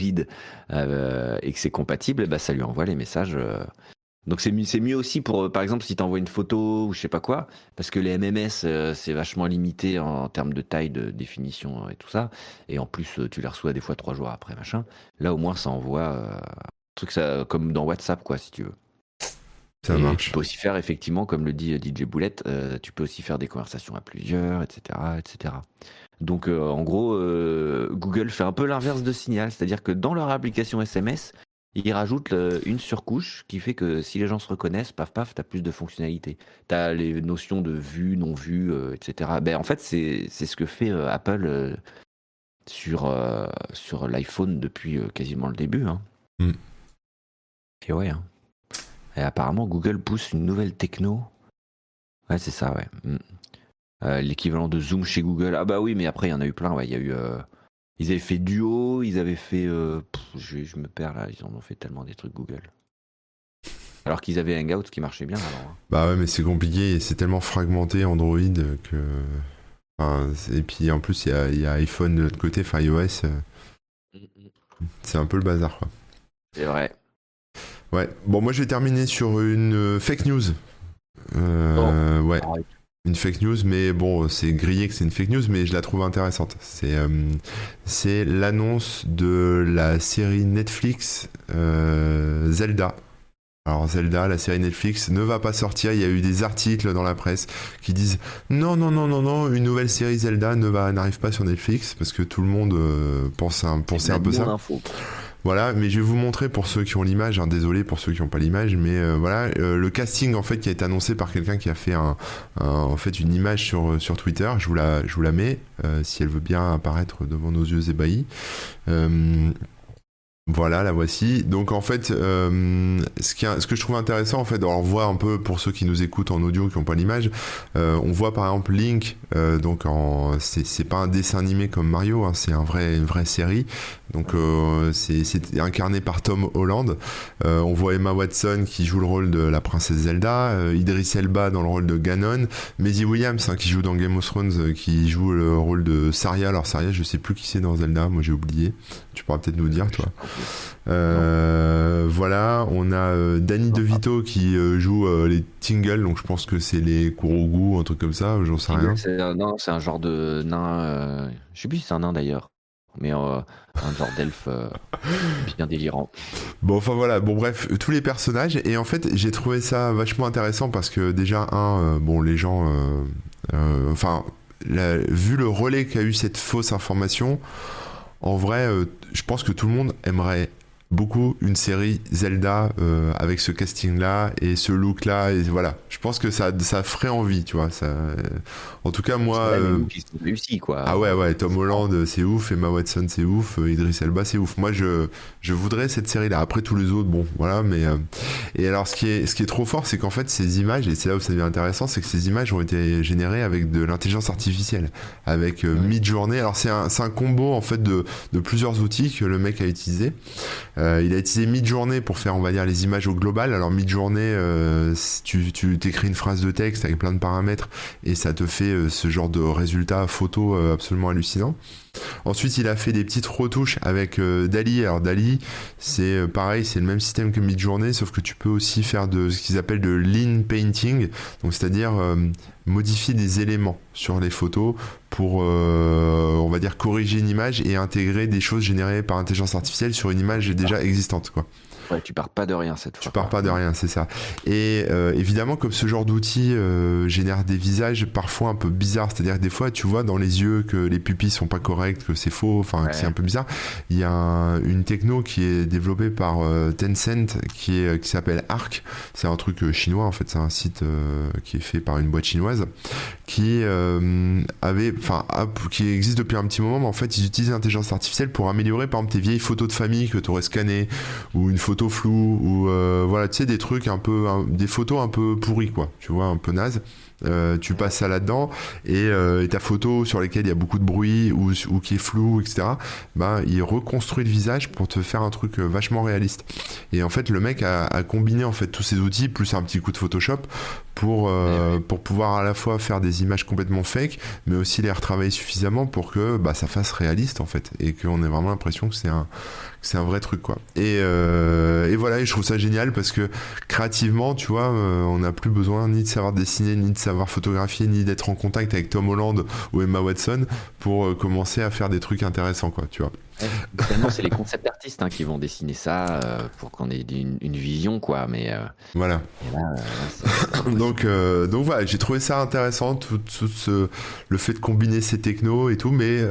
Speaker 2: euh, et que c'est compatible, bah ça lui envoie les messages. Donc c'est mieux, mieux aussi pour, par exemple, si t'envoies une photo ou je sais pas quoi, parce que les MMS c'est vachement limité en, termes de taille, de définition et tout ça. Et en plus, tu les reçois des fois trois jours après, machin. Là au moins ça envoie un truc ça, comme dans WhatsApp, quoi, si tu veux.
Speaker 1: Ça marche.
Speaker 2: Tu peux aussi faire, effectivement, comme le dit DJ Boulette, euh, tu peux aussi faire des conversations à plusieurs, etc. etc. Donc, euh, en gros, euh, Google fait un peu l'inverse de Signal, c'est-à-dire que dans leur application SMS, ils rajoutent une surcouche qui fait que si les gens se reconnaissent, paf paf, tu as plus de fonctionnalités. Tu as les notions de vue, non vue, etc. Ben, en fait, c'est ce que fait Apple sur, sur l'iPhone depuis quasiment le début. Hein.
Speaker 1: Mm.
Speaker 2: Et ouais. Hein. Et apparemment, Google pousse une nouvelle techno. Ouais, c'est ça, ouais. Mm. Euh, l'équivalent de Zoom chez Google. Ah bah oui, mais après, il y en a eu plein. Ouais, il y a eu. Euh, ils avaient fait Duo, ils avaient fait. Euh, je, me perds là, ils en ont fait tellement des trucs Google. Alors qu'ils avaient Hangouts qui marchait bien alors. Hein.
Speaker 1: Bah ouais, mais c'est compliqué, c'est tellement fragmenté Android que. et puis en plus, il y a, y a, iPhone de l'autre côté, enfin iOS. Mm, mm. C'est un peu le bazar, quoi.
Speaker 2: C'est vrai.
Speaker 1: Ouais. Bon, moi, je vais terminer sur une euh, fake news. Euh, ouais. Une fake news, mais bon, c'est grillé que c'est une fake news, mais je la trouve intéressante. C'est euh, c'est l'annonce de la série Netflix Zelda. Alors Zelda, la série Netflix, ne va pas sortir. Il y a eu des articles dans la presse qui disent non, non, non, non, non, une nouvelle série Zelda ne va n'arrive pas sur Netflix parce que tout le monde pense un, pensait un peu ça. Voilà, mais je vais vous montrer pour ceux qui ont l'image, hein, désolé pour ceux qui n'ont pas l'image, mais euh, voilà, euh, le casting en fait qui a été annoncé par quelqu'un qui a fait un, en fait une image sur, sur Twitter, je vous la, je vous la mets, euh, si elle veut bien apparaître devant nos yeux ébahis. Voilà, la voici. Donc en fait, euh, ce, que je trouve intéressant, en fait, on voit un peu pour ceux qui nous écoutent en audio, qui n'ont pas l'image, euh, on voit par exemple Link. Euh, donc c'est, pas un dessin animé comme Mario, hein, c'est une vraie série. Donc c'est, c'est incarné par Tom Holland. on voit Emma Watson qui joue le rôle de la princesse Zelda, Idris Elba dans le rôle de Ganon, Maisie Williams hein, qui joue dans Game of Thrones, qui joue le rôle de Saria. Alors Saria, je sais plus qui c'est dans Zelda, moi j'ai oublié. Tu pourras peut-être nous dire, toi. Euh, voilà, on a euh, Danny DeVito qui euh, joue les Tingles, donc je pense que c'est les Kurogu, un truc comme ça, j'en sais rien.
Speaker 2: non, c'est un genre de nain, je sais plus si c'est un nain d'ailleurs, mais un genre d'elfe bien délirant.
Speaker 1: Bon, enfin voilà, bon bref, tous les personnages, et en fait j'ai trouvé ça vachement intéressant parce que déjà, un, bon, les gens, enfin, vu le relais qu'a eu cette fausse information, en vrai, je pense que tout le monde aimerait beaucoup une série Zelda euh, avec ce casting là et ce look là et voilà. Je pense que ça ça ferait envie tu vois ça en tout cas moi
Speaker 2: euh... réussi quoi.
Speaker 1: Ah ouais ouais Tom Holland c'est ouf Emma Watson c'est ouf euh, Idris Elba c'est ouf. Moi je je voudrais cette série là après tous les autres bon voilà mais euh, et alors ce qui est ce qui est trop fort c'est qu'en fait ces images et c'est là où ça devient intéressant c'est que ces images ont été générées avec de l'intelligence artificielle avec Midjourney. Alors c'est un c'est un combo en fait de de plusieurs outils que le mec a utilisé euh, il a utilisé Midjourney pour faire, on va dire, les images au global. Alors Midjourney, euh, tu, tu t'écris une phrase de texte avec plein de paramètres et ça te fait euh, ce genre de résultat photo absolument hallucinant. Ensuite, il a fait des petites retouches avec Dali. Alors Dali, c'est pareil, c'est le même système que Midjourney, sauf que tu peux aussi faire de ce qu'ils appellent de lean painting, donc c'est-à-dire modifier des éléments sur les photos pour, on va dire, corriger une image et intégrer des choses générées par intelligence artificielle sur une image déjà existante, quoi.
Speaker 2: Ouais, tu pars pas de rien cette fois.
Speaker 1: Tu pars pas de rien, c'est ça. Et euh, évidemment, comme ce genre d'outil euh, génère des visages parfois un peu bizarres, c'est-à-dire des fois, tu vois dans les yeux que les pupilles sont pas correctes, que c'est faux, enfin que c'est un peu bizarre. Il y a une techno qui est développée par euh, Tencent qui est qui s'appelle Arc. C'est un truc chinois en fait, c'est un site qui est fait par une boîte chinoise qui avait, enfin, qui existe depuis un petit moment, mais en fait, ils utilisent l'intelligence artificielle pour améliorer, par exemple, tes vieilles photos de famille que tu aurais scannées ou une photo flou ou euh, voilà, tu sais, des trucs un peu, des photos un peu pourries, quoi, tu vois, un peu naze. Euh, tu passes ça là-dedans euh, et, ta photo sur laquelle il y a beaucoup de bruit ou, qui est flou, etc. Ben, il reconstruit le visage pour te faire un truc vachement réaliste. Et en fait, le mec a, combiné en fait tous ces outils plus un petit coup de Photoshop pour eh pour pouvoir à la fois faire des images complètement fake, mais aussi les retravailler suffisamment pour que bah, ça fasse réaliste en fait et qu'on ait vraiment l'impression que c'est un c'est un vrai truc quoi. Et, euh, et, voilà, et je trouve ça génial parce que créativement, tu vois, euh, on n'a plus besoin ni de savoir dessiner, ni de savoir photographier, ni d'être en contact avec Tom Holland ou Emma Watson pour euh, commencer à faire des trucs intéressants quoi, tu vois.
Speaker 2: C'est les concept artistes hein, qui vont dessiner ça euh, pour qu'on ait une, vision, quoi. Mais euh,
Speaker 1: voilà. Euh, donc, donc voilà, j'ai trouvé ça intéressant, tout, ce, le fait de combiner ces technos et tout, mais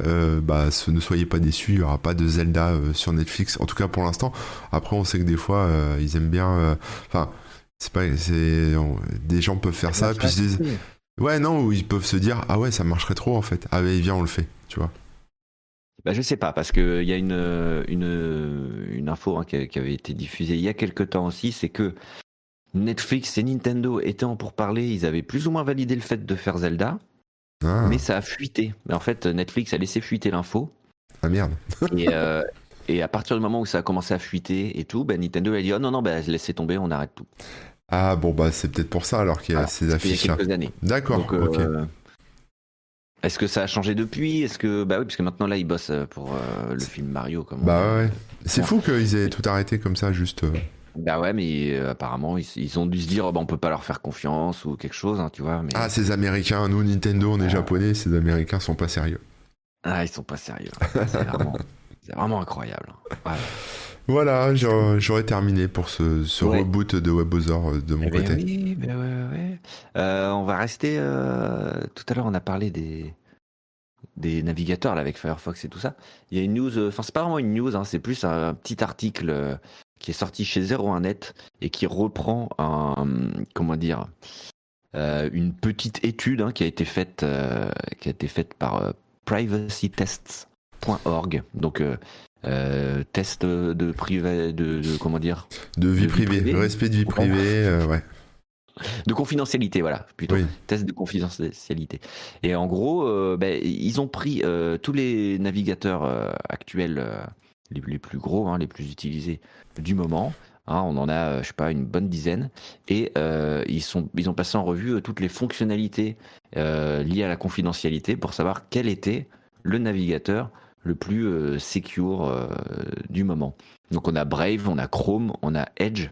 Speaker 1: bah, ne soyez pas déçus, il n'y aura pas de Zelda sur Netflix, en tout cas pour l'instant. Après, on sait que des fois, ils aiment bien. Enfin, c'est pas, c'est, des gens peuvent faire ça, puis ils disent, ouais, non, ils peuvent se dire, ah ouais, ça marcherait trop en fait. Ah, viens, on le fait, tu vois.
Speaker 2: Bah, je sais pas, parce qu'il y a une, une, une info hein, qui, avait été diffusée il y a quelques temps aussi, c'est que Netflix et Nintendo étant pour parler, ils avaient plus ou moins validé le fait de faire Zelda, ah. mais ça a fuité. En fait, Netflix a laissé fuiter l'info.
Speaker 1: Ah merde.
Speaker 2: et, euh, et, à partir du moment où ça a commencé à fuiter et tout, bah, Nintendo a dit oh non non, bah, laissez tomber, on arrête tout.
Speaker 1: Ah bon bah c'est peut-être pour ça alors qu'il y a ces affiches. D'accord. ok. Euh,
Speaker 2: est-ce que ça a changé depuis? Est-ce que bah oui, parce que maintenant là ils bossent euh, pour euh, le film Mario comme.
Speaker 1: Bah ouais. C'est fou qu'ils aient tout arrêté comme ça juste. Euh.
Speaker 2: Bah ouais, mais apparemment ils, ont dû se dire oh, bah, on peut pas leur faire confiance ou quelque chose, hein, tu vois. Mais...
Speaker 1: Ah ces Américains, nous Nintendo on est japonais, ces Américains sont pas sérieux.
Speaker 2: Ah ils sont pas sérieux. c'est vraiment, incroyable.
Speaker 1: Voilà, j'aurais terminé pour ce, reboot de WebOzor de mon
Speaker 2: eh
Speaker 1: ben côté.
Speaker 2: Oui, ben ouais, ouais. Euh, on va rester. Euh, tout à l'heure, on a parlé des, des navigateurs là, avec Firefox et tout ça. Il y a une news, euh, enfin, c'est pas vraiment une news, hein, c'est plus un petit article qui est sorti chez 01net et qui reprend un. Comment dire Une petite étude hein, qui a été faite, qui a été faite par privacytests.org. Donc, euh, test de privé, de, comment dire?
Speaker 1: De vie privée, respect de vie privée, euh, ouais.
Speaker 2: De confidentialité, voilà, plutôt. Test de confidentialité. Et en gros, euh, ben, ils ont pris tous les navigateurs actuels, les, plus gros, hein, les plus utilisés du moment. Hein, on en a, je sais pas, une bonne dizaine, et ils sont, ils ont passé en revue toutes les fonctionnalités liées à la confidentialité pour savoir quel était le navigateur le plus euh, secure euh, du moment. Donc on a Brave, on a Chrome, on a Edge,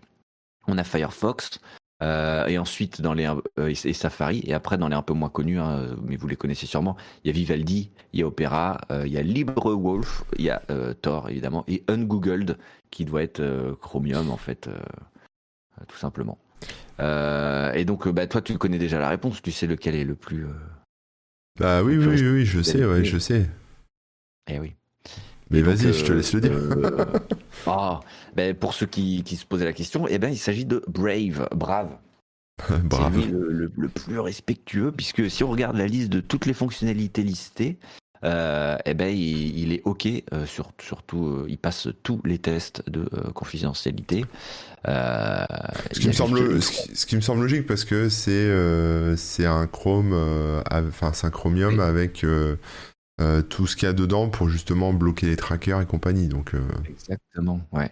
Speaker 2: on a Firefox, euh, et ensuite dans les et Safari et après dans les un peu moins connus hein, mais vous les connaissez sûrement il y a Vivaldi il y a Opera il y a LibreWolf il y a Tor évidemment et Ungoogled qui doit être Chromium en fait tout simplement. Et donc bah toi tu connais déjà la réponse tu sais lequel est le plus
Speaker 1: bah oui oui, oui je sais ouais je sais
Speaker 2: eh oui.
Speaker 1: Mais vas-y, je te laisse le dire.
Speaker 2: Euh, ah, ben pour ceux qui, qui, se posaient la question, eh ben, il s'agit de Brave, Brave.
Speaker 1: Brave.
Speaker 2: C'est le, le, plus respectueux, puisque si on regarde la liste de toutes les fonctionnalités listées, euh, eh ben, il, est OK, euh, sur, surtout, il passe tous les tests de confidentialité.
Speaker 1: ce, qui me semble, ce, qui, me semble logique, parce que c'est c'est un Chrome, enfin, c'est un Chromium avec euh, tout ce qu'il y a dedans pour justement bloquer les trackers et compagnie. Donc, euh,
Speaker 2: Exactement, ouais.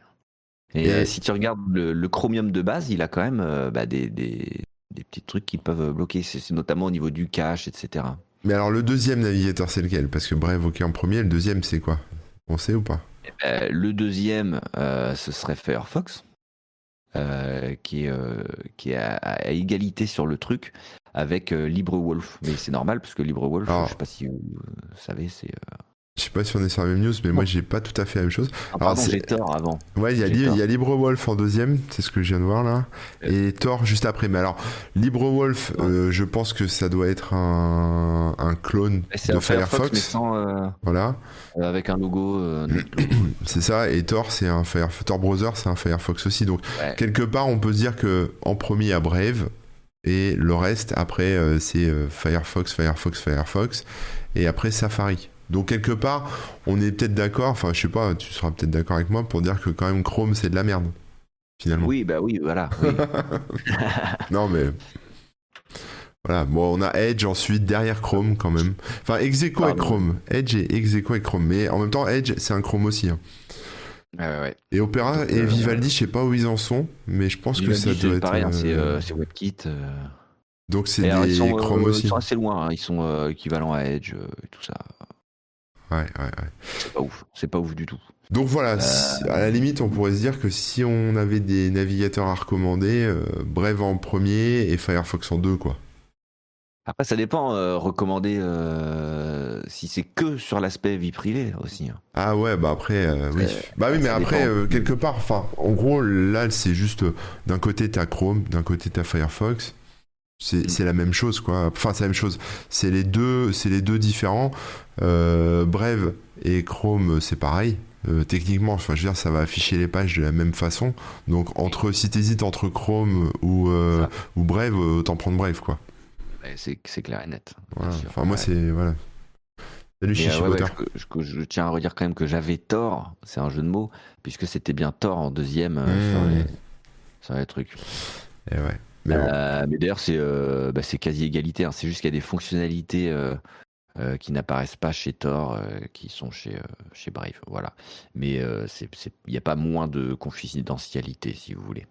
Speaker 2: Et, euh, si tu regardes le, Chromium de base, il a quand même bah, des, des, petits trucs qui peuvent bloquer, c'est notamment au niveau du cache, etc.
Speaker 1: Mais alors le deuxième navigateur c'est lequel? Parce que Brave ok en premier, le deuxième c'est quoi? On sait ou pas?
Speaker 2: Eh ben, le deuxième, ce serait Firefox, euh, qui est, euh, qui est à, à égalité sur le truc avec euh, LibreWolf. Mais c'est normal parce que LibreWolf,
Speaker 1: Alors-
Speaker 2: je sais pas si vous euh, savez, c'est. Euh,
Speaker 1: pas si on est sur la même news, mais moi j'ai pas tout à fait la même chose.
Speaker 2: Ah, pardon,
Speaker 1: c'est-
Speaker 2: j'ai tort avant.
Speaker 1: Ouais, il y a,
Speaker 2: J'ai
Speaker 1: Li-
Speaker 2: tort.
Speaker 1: il y a LibreWolf en deuxième, c'est ce que je viens de voir là, et Tor juste après. Mais alors, LibreWolf, euh, je pense que ça doit être un, un clone de
Speaker 2: Firefox, mais
Speaker 1: Firefox.
Speaker 2: sans, euh,
Speaker 1: Voilà,
Speaker 2: avec un logo. euh,
Speaker 1: c'est ça. Et Tor, c'est un Firefox. Tor Browser, c'est un Firefox aussi. Donc
Speaker 2: Ouais.
Speaker 1: quelque part, on peut se dire que en premier il y a Brave et le reste après euh, c'est euh, Firefox, Firefox, Firefox et après Safari. Donc quelque part, on est peut-être d'accord. Enfin, je sais pas, tu seras peut-être d'accord avec moi pour dire que quand même Chrome c'est de la merde finalement.
Speaker 2: Oui, bah oui, voilà. oui.
Speaker 1: Non, mais. Voilà, bon, on a Edge ensuite derrière Chrome quand même. Enfin, ex aequo avec. Chrome. Edge et ex aequo avec Chrome. Mais en même temps, Edge, c'est un Chrome aussi. hein.
Speaker 2: Ouais, ouais, ouais.
Speaker 1: Et Opera
Speaker 2: Donc,
Speaker 1: et
Speaker 2: euh,
Speaker 1: Vivaldi, je sais pas où ils en sont, mais je pense que ça doit être.
Speaker 2: pareil, hein, c'est
Speaker 1: euh,
Speaker 2: euh, c'est WebKit. euh.
Speaker 1: Donc c'est des Chrome aussi.
Speaker 2: Ils sont assez loin, hein, ils sont équivalents à Edge et tout ça.
Speaker 1: Ouais, ouais, ouais.
Speaker 2: C'est pas ouf, c'est pas ouf du tout.
Speaker 1: Donc
Speaker 2: Euh,
Speaker 1: voilà, si- à la limite, on pourrait se dire que si on avait des navigateurs à recommander, euh, Brave en premier et Firefox en deux, quoi.
Speaker 2: Après, ça dépend, euh, recommander euh, si c'est que sur l'aspect vie privée aussi. hein.
Speaker 1: Ah ouais, bah après, euh, oui.
Speaker 2: Euh,
Speaker 1: bah oui, mais après, euh, quelque part, enfin, en gros, là, c'est juste, euh, d'un côté, t'as Chrome, d'un côté, t'as Firefox. C'est
Speaker 2: Mm.
Speaker 1: c'est la même chose, quoi. Enfin, c'est la même chose. C'est les deux, c'est les deux différents. Euh, Brave et Chrome, c'est pareil. Euh, techniquement, enfin, je veux dire, ça va afficher les pages de la même façon. Donc, entre, si t'hésites entre Chrome ou, euh, ou Brave, autant prendre Brave, quoi.
Speaker 2: Ouais, c'est clair et net.
Speaker 1: Voilà.
Speaker 2: bien sûr.
Speaker 1: Enfin, moi,
Speaker 2: Ouais.
Speaker 1: c'est, voilà. Salut,
Speaker 2: Et,
Speaker 1: Chichi
Speaker 2: euh, ouais, je, je- je tiens à redire quand même que j'avais tort, c'est un jeu de mots, puisque c'était bien tort en deuxième euh, sur,
Speaker 1: Mmh.
Speaker 2: les, sur les trucs.
Speaker 1: Eh ouais. Mais bon.
Speaker 2: Euh, mais d'ailleurs, c'est euh, bah, c'est quasi égalité. hein. C'est juste qu'il y a des fonctionnalités euh, qui n'apparaissent pas chez Tor, euh, qui sont chez, chez Brave. Voilà. Mais il n'y a pas moins de confidentialité, si vous voulez.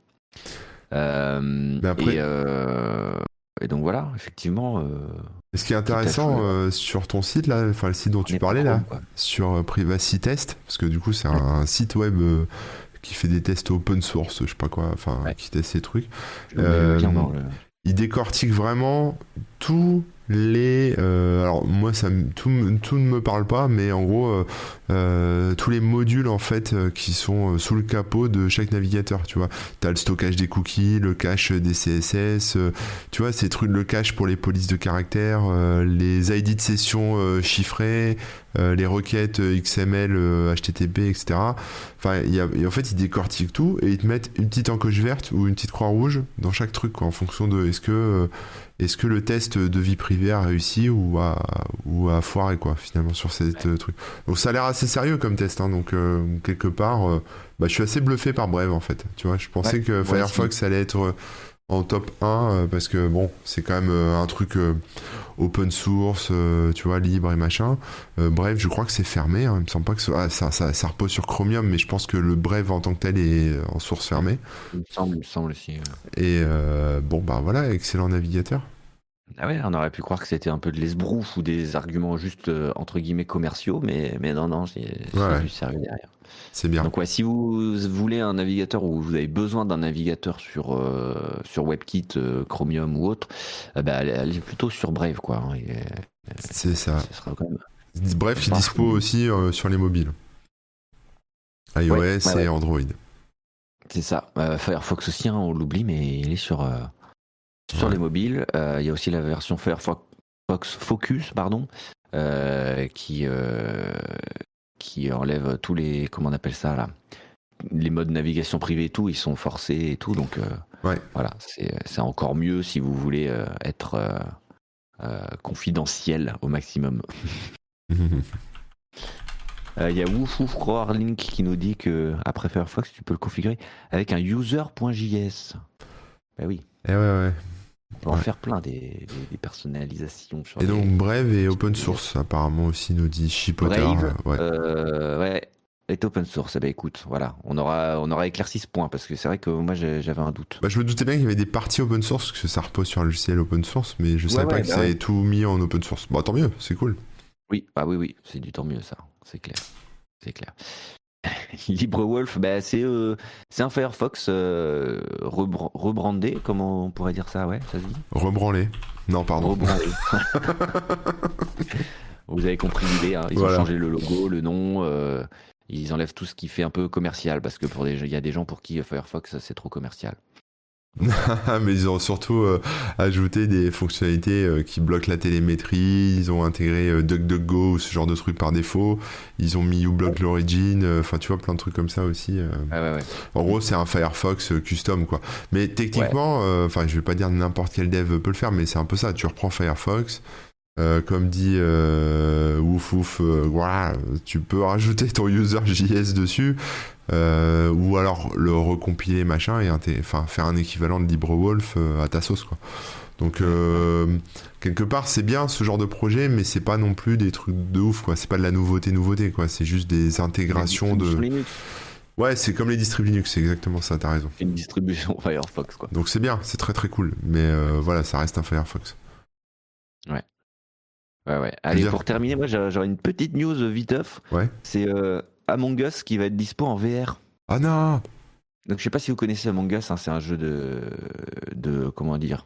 Speaker 1: Mais après-
Speaker 2: et, et donc voilà, effectivement. euh,
Speaker 1: Et ce qui est intéressant euh, sur ton site là, enfin le site dont
Speaker 2: on
Speaker 1: tu parlais là, sur Privacy Test, parce que du coup c'est un, site web euh, qui fait des tests open source, je sais pas quoi, enfin
Speaker 2: Ouais.
Speaker 1: qui teste ces trucs. Euh, Il décortique vraiment tous les. euh, alors moi ça, tout, tout ne me parle pas, mais en gros euh, euh, tous les modules en fait euh, qui sont euh, sous le capot de chaque navigateur. Tu vois, t'as le stockage des cookies, le cache des CSS, euh, tu vois ces trucs, le cache pour les polices de caractère, les ID de session chiffrées, les requêtes XML, HTTP, etc. Enfin, il y a, en fait, ils décortiquent tout et ils te mettent une petite encoche verte ou une petite croix rouge dans chaque truc, quoi, en fonction de est-ce que, est-ce que le test de vie privée a réussi ou a, ou a foiré, quoi, finalement, sur ces euh, trucs? Donc, ça a l'air assez sérieux comme test, hein, donc, euh, quelque part, euh, bah, je suis assez bluffé par Brave, en fait. Tu vois, je pensais
Speaker 2: Ouais,
Speaker 1: que Firefox allait être euh, en top 1 euh, parce que, bon, c'est quand même euh, un truc euh, open source, tu vois, libre et machin. Brave, je crois que c'est fermé. Hein. Il me semble pas que ce- ah, ça, ça, ça repose sur Chromium, mais je pense que le Brave en tant que tel est en source fermée.
Speaker 2: Il me semble, il me semble aussi.
Speaker 1: Et euh, bon, bah voilà, excellent navigateur.
Speaker 2: Ah ouais, on aurait pu croire que c'était un peu de l'esbrouf ou des arguments juste euh, entre guillemets commerciaux, mais, mais non, non, c'est c'est
Speaker 1: Ouais.
Speaker 2: du sérieux derrière.
Speaker 1: C'est bien.
Speaker 2: Donc ouais, si vous voulez un navigateur ou vous avez besoin d'un navigateur sur, euh, sur WebKit, euh, Chromium ou autre, ben, allez, plutôt sur Brave, quoi. hein,
Speaker 1: C'est ça.
Speaker 2: ce sera quand même...
Speaker 1: Bref, il dispo aussi sur les mobiles. iOS
Speaker 2: Ouais,
Speaker 1: et. Android.
Speaker 2: C'est ça. Firefox aussi, hein, on l'oublie, mais il est sur, sur
Speaker 1: Ouais.
Speaker 2: les mobiles. Euh, Il y a aussi la version Firefox Focus, pardon, euh, qui, euh, qui enlève tous les. Comment on appelle ça là Les modes navigation privée et tout, ils sont forcés et tout. Donc euh,
Speaker 1: Ouais.
Speaker 2: voilà, c'est encore mieux si vous voulez euh, être euh, confidentiel au maximum. Il y a Link qui nous dit que après Firefox, tu peux le configurer avec un user.js. Bah oui,
Speaker 1: et ouais, ouais.
Speaker 2: On peut en faire plein des, des- des personnalisations.
Speaker 1: Et
Speaker 2: les-
Speaker 1: donc Brave et open source, apparemment aussi, nous dit Chipotter.
Speaker 2: Brave,
Speaker 1: ouais.
Speaker 2: euh, ouais. est open source. Eh ben écoute, voilà, on aura, on aura éclairci ce point parce que c'est vrai que moi j'avais un doute.
Speaker 1: Bah, je me doutais bien qu'il y avait des parties open source, parce que ça repose sur un logiciel open source, mais je savais pas que bah tout mis en open source. Bon, tant mieux, c'est cool.
Speaker 2: Oui, ah oui, oui, c'est du tant mieux ça, c'est clair. C'est clair. LibreWolf, bah, c'est euh, c'est un Firefox euh, rebrandé, comment on pourrait dire ça, ouais, ça se dit?
Speaker 1: Rebranlé. Non, pardon. Rebranlé.
Speaker 2: Vous avez compris l'idée, hein. ils ont changé le logo, le nom, euh, ils enlèvent tout ce qui fait un peu commercial, parce que pour il y a des gens pour qui Firefox c'est trop commercial.
Speaker 1: mais ils ont surtout euh, ajouté des fonctionnalités euh, qui bloquent la télémétrie, ils ont intégré euh, DuckDuckGo ou ce genre de trucs par défaut, ils ont mis uBlock l'origine, enfin tu vois plein de trucs comme ça aussi. En gros c'est un Firefox custom quoi. Mais techniquement, enfin je vais pas dire n'importe quel dev peut le faire, mais c'est un peu ça, tu reprends Firefox, comme dit ouf ouf, voilà, tu peux rajouter ton user JS dessus, euh, ou alors le recompiler machin et enfin faire un équivalent de LibreWolf euh, à ta sauce quoi. Donc euh, quelque part c'est bien ce genre de projet mais c'est pas non plus des trucs de ouf quoi, c'est pas de la nouveauté nouveauté quoi, c'est juste des intégrations de Ouais, c'est comme les distributions Linux, c'est exactement ça, t'as raison.
Speaker 2: Une distribution Firefox quoi.
Speaker 1: Donc c'est bien, c'est très très cool mais voilà, ça reste un Firefox.
Speaker 2: Ouais. Ouais, ouais. Allez, pour terminer, moi j'aurais une petite news viteuf.
Speaker 1: Ouais.
Speaker 2: C'est Among Us qui va être dispo en VR.
Speaker 1: Ah non
Speaker 2: Donc je sais pas si vous connaissez Among Us, hein, c'est un jeu de, de comment dire,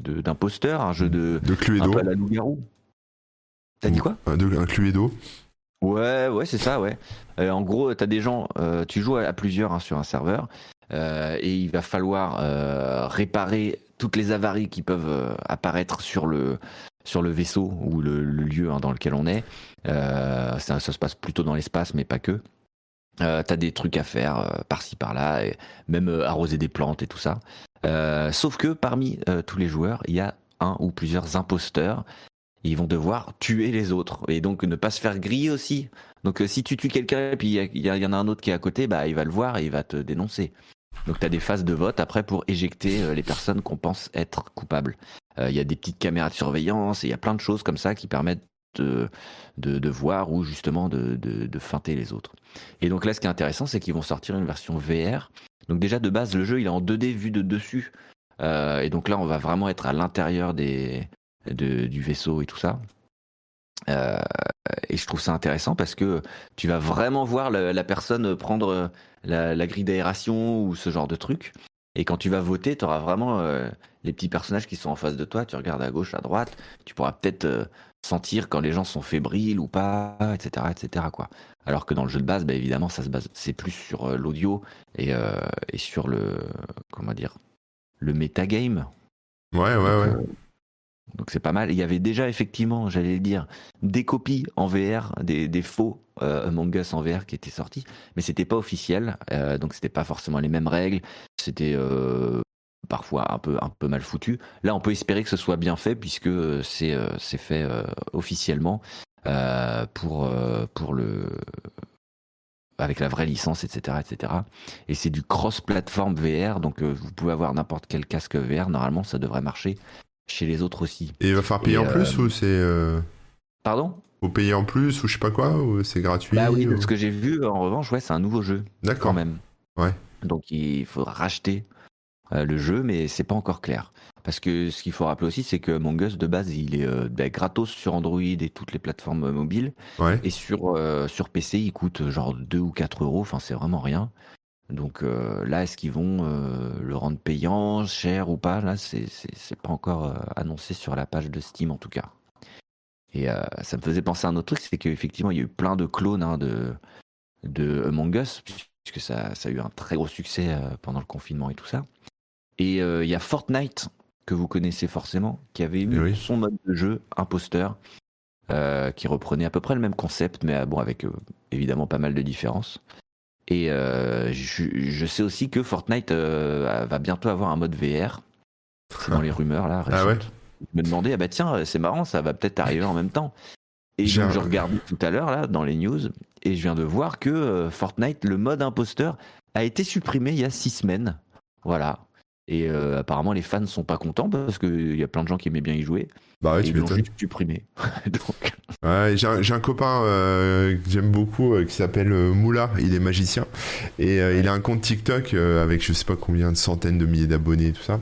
Speaker 2: d'imposteur, un jeu de
Speaker 1: de Cluedo.
Speaker 2: Un peu à la loup-garou. T'as dit quoi?
Speaker 1: de, Un Cluedo.
Speaker 2: Ouais, ouais, c'est ça, ouais. Euh, en gros, t'as des gens, euh, tu joues à, plusieurs hein, sur un serveur, euh, et il va falloir réparer toutes les avaries qui peuvent apparaître sur le sur le vaisseau ou le, lieu hein, dans lequel on est. Euh, ça, se passe plutôt dans l'espace, mais pas que. Euh, t'as des trucs à faire euh, par-ci par-là, et même arroser des plantes et tout ça. sauf que parmi tous les joueurs, il y a un ou plusieurs imposteurs. Ils vont devoir tuer les autres et donc ne pas se faire griller aussi. Donc si tu tues quelqu'un et puis il y, en a un autre qui est à côté, bah il va le voir et il va te dénoncer. Donc tu as des phases de vote après pour éjecter les personnes qu'on pense être coupables. Il y a des petites caméras de surveillance et il y a plein de choses comme ça qui permettent de, de, voir ou justement de, de, feinter les autres. Et donc là, ce qui est intéressant, c'est qu'ils vont sortir une version VR. Donc déjà de base, le jeu il est en 2D vu de dessus. Euh, et donc là, on va vraiment être à l'intérieur du vaisseau et tout ça. Euh, et je trouve ça intéressant parce que tu vas vraiment voir la, personne prendre la, la grille d'aération ou ce genre de truc. Et quand tu vas voter, tu auras vraiment euh, les petits personnages qui sont en face de toi. Tu regardes à gauche, à droite. Tu pourras peut-être sentir quand les gens sont fébriles ou pas, etc., etc. Quoi. Alors que dans le jeu de base, bah, évidemment, ça se base, c'est plus sur euh, l'audio et, euh, et, sur le, comment dire, le metagame.
Speaker 1: Ouais, ouais, ouais.
Speaker 2: Euh, donc c'est pas mal. Il y avait déjà effectivement, j'allais dire, des copies en VR, des, des faux Among Us en VR qui étaient sortis, mais c'était pas officiel, donc c'était pas forcément les mêmes règles. C'était parfois un peu, un peu mal foutu. Là, on peut espérer que ce soit bien fait puisque euh, c'est euh, c'est fait euh, officiellement pour, pour le avec la vraie licence, etc., etc. Et c'est du cross-platform VR, donc vous pouvez avoir n'importe quel casque VR. Normalement, ça devrait marcher chez les autres aussi.
Speaker 1: Et il va falloir payer en plus ou c'est
Speaker 2: Pardon?
Speaker 1: Faut payer en plus ou je sais pas quoi ou c'est gratuit
Speaker 2: Bah oui, ce que j'ai vu en revanche, ouais, c'est un nouveau jeu.
Speaker 1: D'accord.
Speaker 2: Quand même.
Speaker 1: Ouais.
Speaker 2: Donc il faudra racheter euh, le jeu, mais c'est pas encore clair. Parce que ce qu'il faut rappeler aussi, c'est que Among Us de base, il est euh, bah, gratos sur Android et toutes les plateformes mobiles. Et sur, euh, sur PC, il coûte genre 2 ou 4 euros. Enfin, c'est vraiment rien. Donc là, est-ce qu'ils vont le rendre payant, cher ou pas? Là, c'est pas encore annoncé sur la page de Steam en tout cas. Et ça me faisait penser à un autre truc, c'est qu'effectivement, il y a eu plein de clones hein, de, de Among Us, puisque ça, ça, a eu un très gros succès pendant le confinement et tout ça. Et euh, il y a Fortnite, que vous connaissez forcément, qui avait eu son mode de jeu imposteur, euh, qui reprenait à peu près le même concept, mais euh, bon, avec évidemment pas mal de différences. Et je, sais aussi que Fortnite va bientôt avoir un mode VR. C'est dans les rumeurs là.
Speaker 1: Ah ouais
Speaker 2: je me demandais, ah bah tiens, c'est marrant, ça va peut-être arriver en même temps. Et je, je regardais tout à l'heure là dans les news et je viens de voir que Fortnite, le mode imposteur, a été supprimé il y a six semaines. Voilà. Et euh, apparemment, les fans sont pas contents parce qu'il y a plein de gens qui aimaient bien y jouer.
Speaker 1: Bah ouais,
Speaker 2: et
Speaker 1: tu m'étonnes.
Speaker 2: juste supprimé. Donc,
Speaker 1: Ouais, j'ai un, j'ai un copain euh, que j'aime beaucoup euh, qui s'appelle euh, Moula, il est magicien et il a un compte TikTok avec je sais pas combien de centaines de milliers d'abonnés et tout ça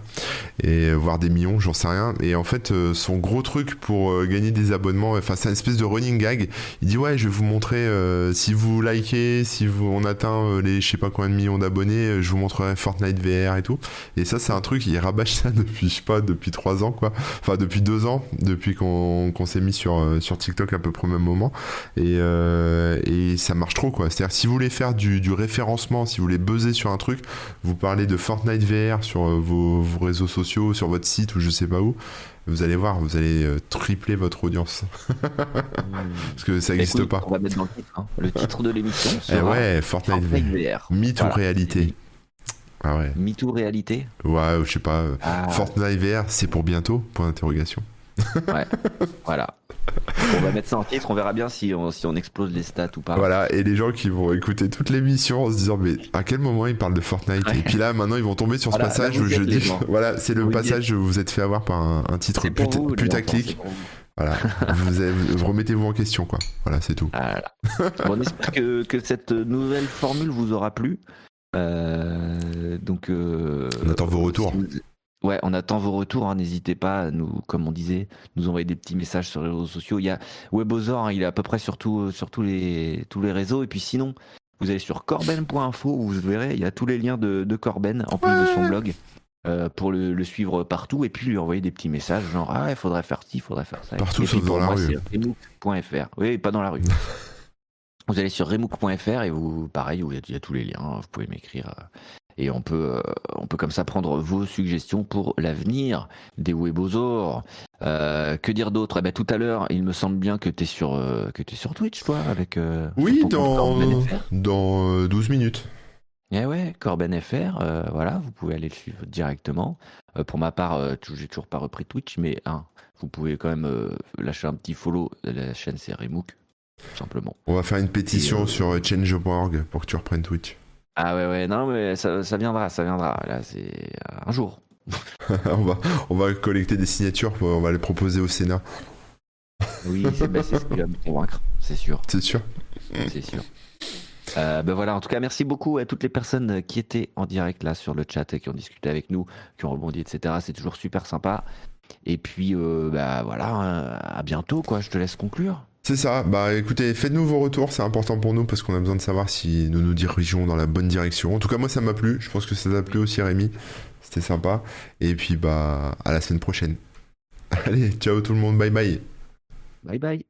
Speaker 1: et voire des millions, j'en sais rien. Et en fait, son gros truc pour gagner des abonnements, enfin c'est une espèce de running gag. Il dit ouais, je vais vous montrer si vous likez, si vous on atteint les je sais pas combien de millions d'abonnés, je vous montrerai Fortnite VR et tout. Et ça c'est un truc, il rabâche ça depuis je sais pas depuis trois ans quoi, enfin depuis deux ans, depuis qu'on s'est mis sur euh, sur TikTok à peu près au même moment. Et, euh, et ça marche trop quoi. C'est-à-dire si vous voulez faire du, du référencement, si vous voulez buzzer sur un truc, vous parlez de Fortnite VR sur euh, vos, vos réseaux sociaux, sur votre site ou je sais pas où, vous allez voir, vous allez tripler votre audience. Parce que ça n'existe
Speaker 2: écoute,
Speaker 1: pas.
Speaker 2: On va mettre dans le titre. hein. Le titre de l'émission
Speaker 1: Eh ouais, Fortnite,
Speaker 2: Fortnite
Speaker 1: VR. Mythe
Speaker 2: Voilà.
Speaker 1: ou réalité Ah ouais.
Speaker 2: MeToo réalité
Speaker 1: Ouais, je sais pas.
Speaker 2: Ah,
Speaker 1: Fortnite VR, c'est pour bientôt? Point d'interrogation.
Speaker 2: Voilà. On va mettre ça en titre, on verra bien si on, si on explose les stats ou pas.
Speaker 1: Voilà, et les gens qui vont écouter toute l'émission en se disant mais à quel moment ils parlent de Fortnite
Speaker 2: Ouais.
Speaker 1: Et puis là maintenant ils vont tomber sur
Speaker 2: Voilà,
Speaker 1: ce passage où je dis voilà c'est le
Speaker 2: Vous
Speaker 1: passage où vous êtes fait avoir par un, un titre puta-
Speaker 2: vous,
Speaker 1: putaclic. Voilà, vous, avez- vous remettez-vous en question quoi. Voilà, c'est tout.
Speaker 2: Voilà. Bon, on espère que, que cette nouvelle formule vous aura plu. Euh, donc, euh,
Speaker 1: On attend vos retours.
Speaker 2: si vous- Ouais, on attend vos retours. hein. N'hésitez pas, à nous, comme on disait, nous envoyer des petits messages sur les réseaux sociaux. Il y a Webosaur, hein, il est à peu près sur, tout- sur tous, les, tous les réseaux. Et puis sinon, vous allez sur corben.info où vous verrez, il y a tous les liens de, de Corben en plus de son blog. euh, pour le, le suivre partout et puis lui envoyer des petits messages genre ah il faudrait faire ci, il faudrait faire ça.
Speaker 1: Partout,
Speaker 2: et
Speaker 1: sauf
Speaker 2: puis
Speaker 1: dans
Speaker 2: pour
Speaker 1: la
Speaker 2: moi,
Speaker 1: rue.
Speaker 2: c'est remook.fr. Oui, pas dans la rue. Vous allez sur remook.fr et vous, pareil, il y a- il y, a tous les liens, vous pouvez m'écrire. euh, Et on peut, euh, on peut comme ça prendre vos suggestions pour l'avenir des Webosaures. Euh, que dire d'autre? Eh ben, Tout à l'heure, il me semble bien que tu es, sur, euh, que t'es sur Twitch, toi, avec. euh,
Speaker 1: Oui, dans,
Speaker 2: Corben FR.
Speaker 1: dans euh, 12 minutes.
Speaker 2: Eh ouais, Corben FR, voilà, vous pouvez aller le suivre directement. Pour ma part, j'ai toujours pas repris Twitch, mais hein, vous pouvez quand même lâcher un petit follow. La chaîne, c'est Remook, tout simplement.
Speaker 1: On va faire une pétition
Speaker 2: Et,
Speaker 1: sur change.org pour que tu reprennes Twitch.
Speaker 2: Ah ouais, ouais, non, mais ça, ça viendra, ça viendra. Là, c'est euh, un jour.
Speaker 1: on, va, on va collecter des signatures, on va les proposer au Sénat,
Speaker 2: Oui, c'est bah, ce qui va me convaincre, c'est sûr,
Speaker 1: c'est sûr.
Speaker 2: c'est sûr. Euh, ben voilà, en tout cas, merci beaucoup à toutes les personnes qui étaient en direct là sur le chat et qui ont discuté avec nous, qui ont rebondi, etc. C'est toujours super sympa. Et puis, euh, bah voilà, euh, à bientôt, quoi. Je te laisse conclure.
Speaker 1: C'est ça. Bah écoutez, faites-nous vos retours, c'est important pour nous parce qu'on a besoin de savoir si nous nous dirigeons dans la bonne direction. En tout cas, moi ça m'a plu. Je pense que ça t'a plu aussi, Rémi. C'était sympa. Et puis bah à la semaine prochaine. Allez, ciao tout le monde, bye bye.
Speaker 2: Bye bye.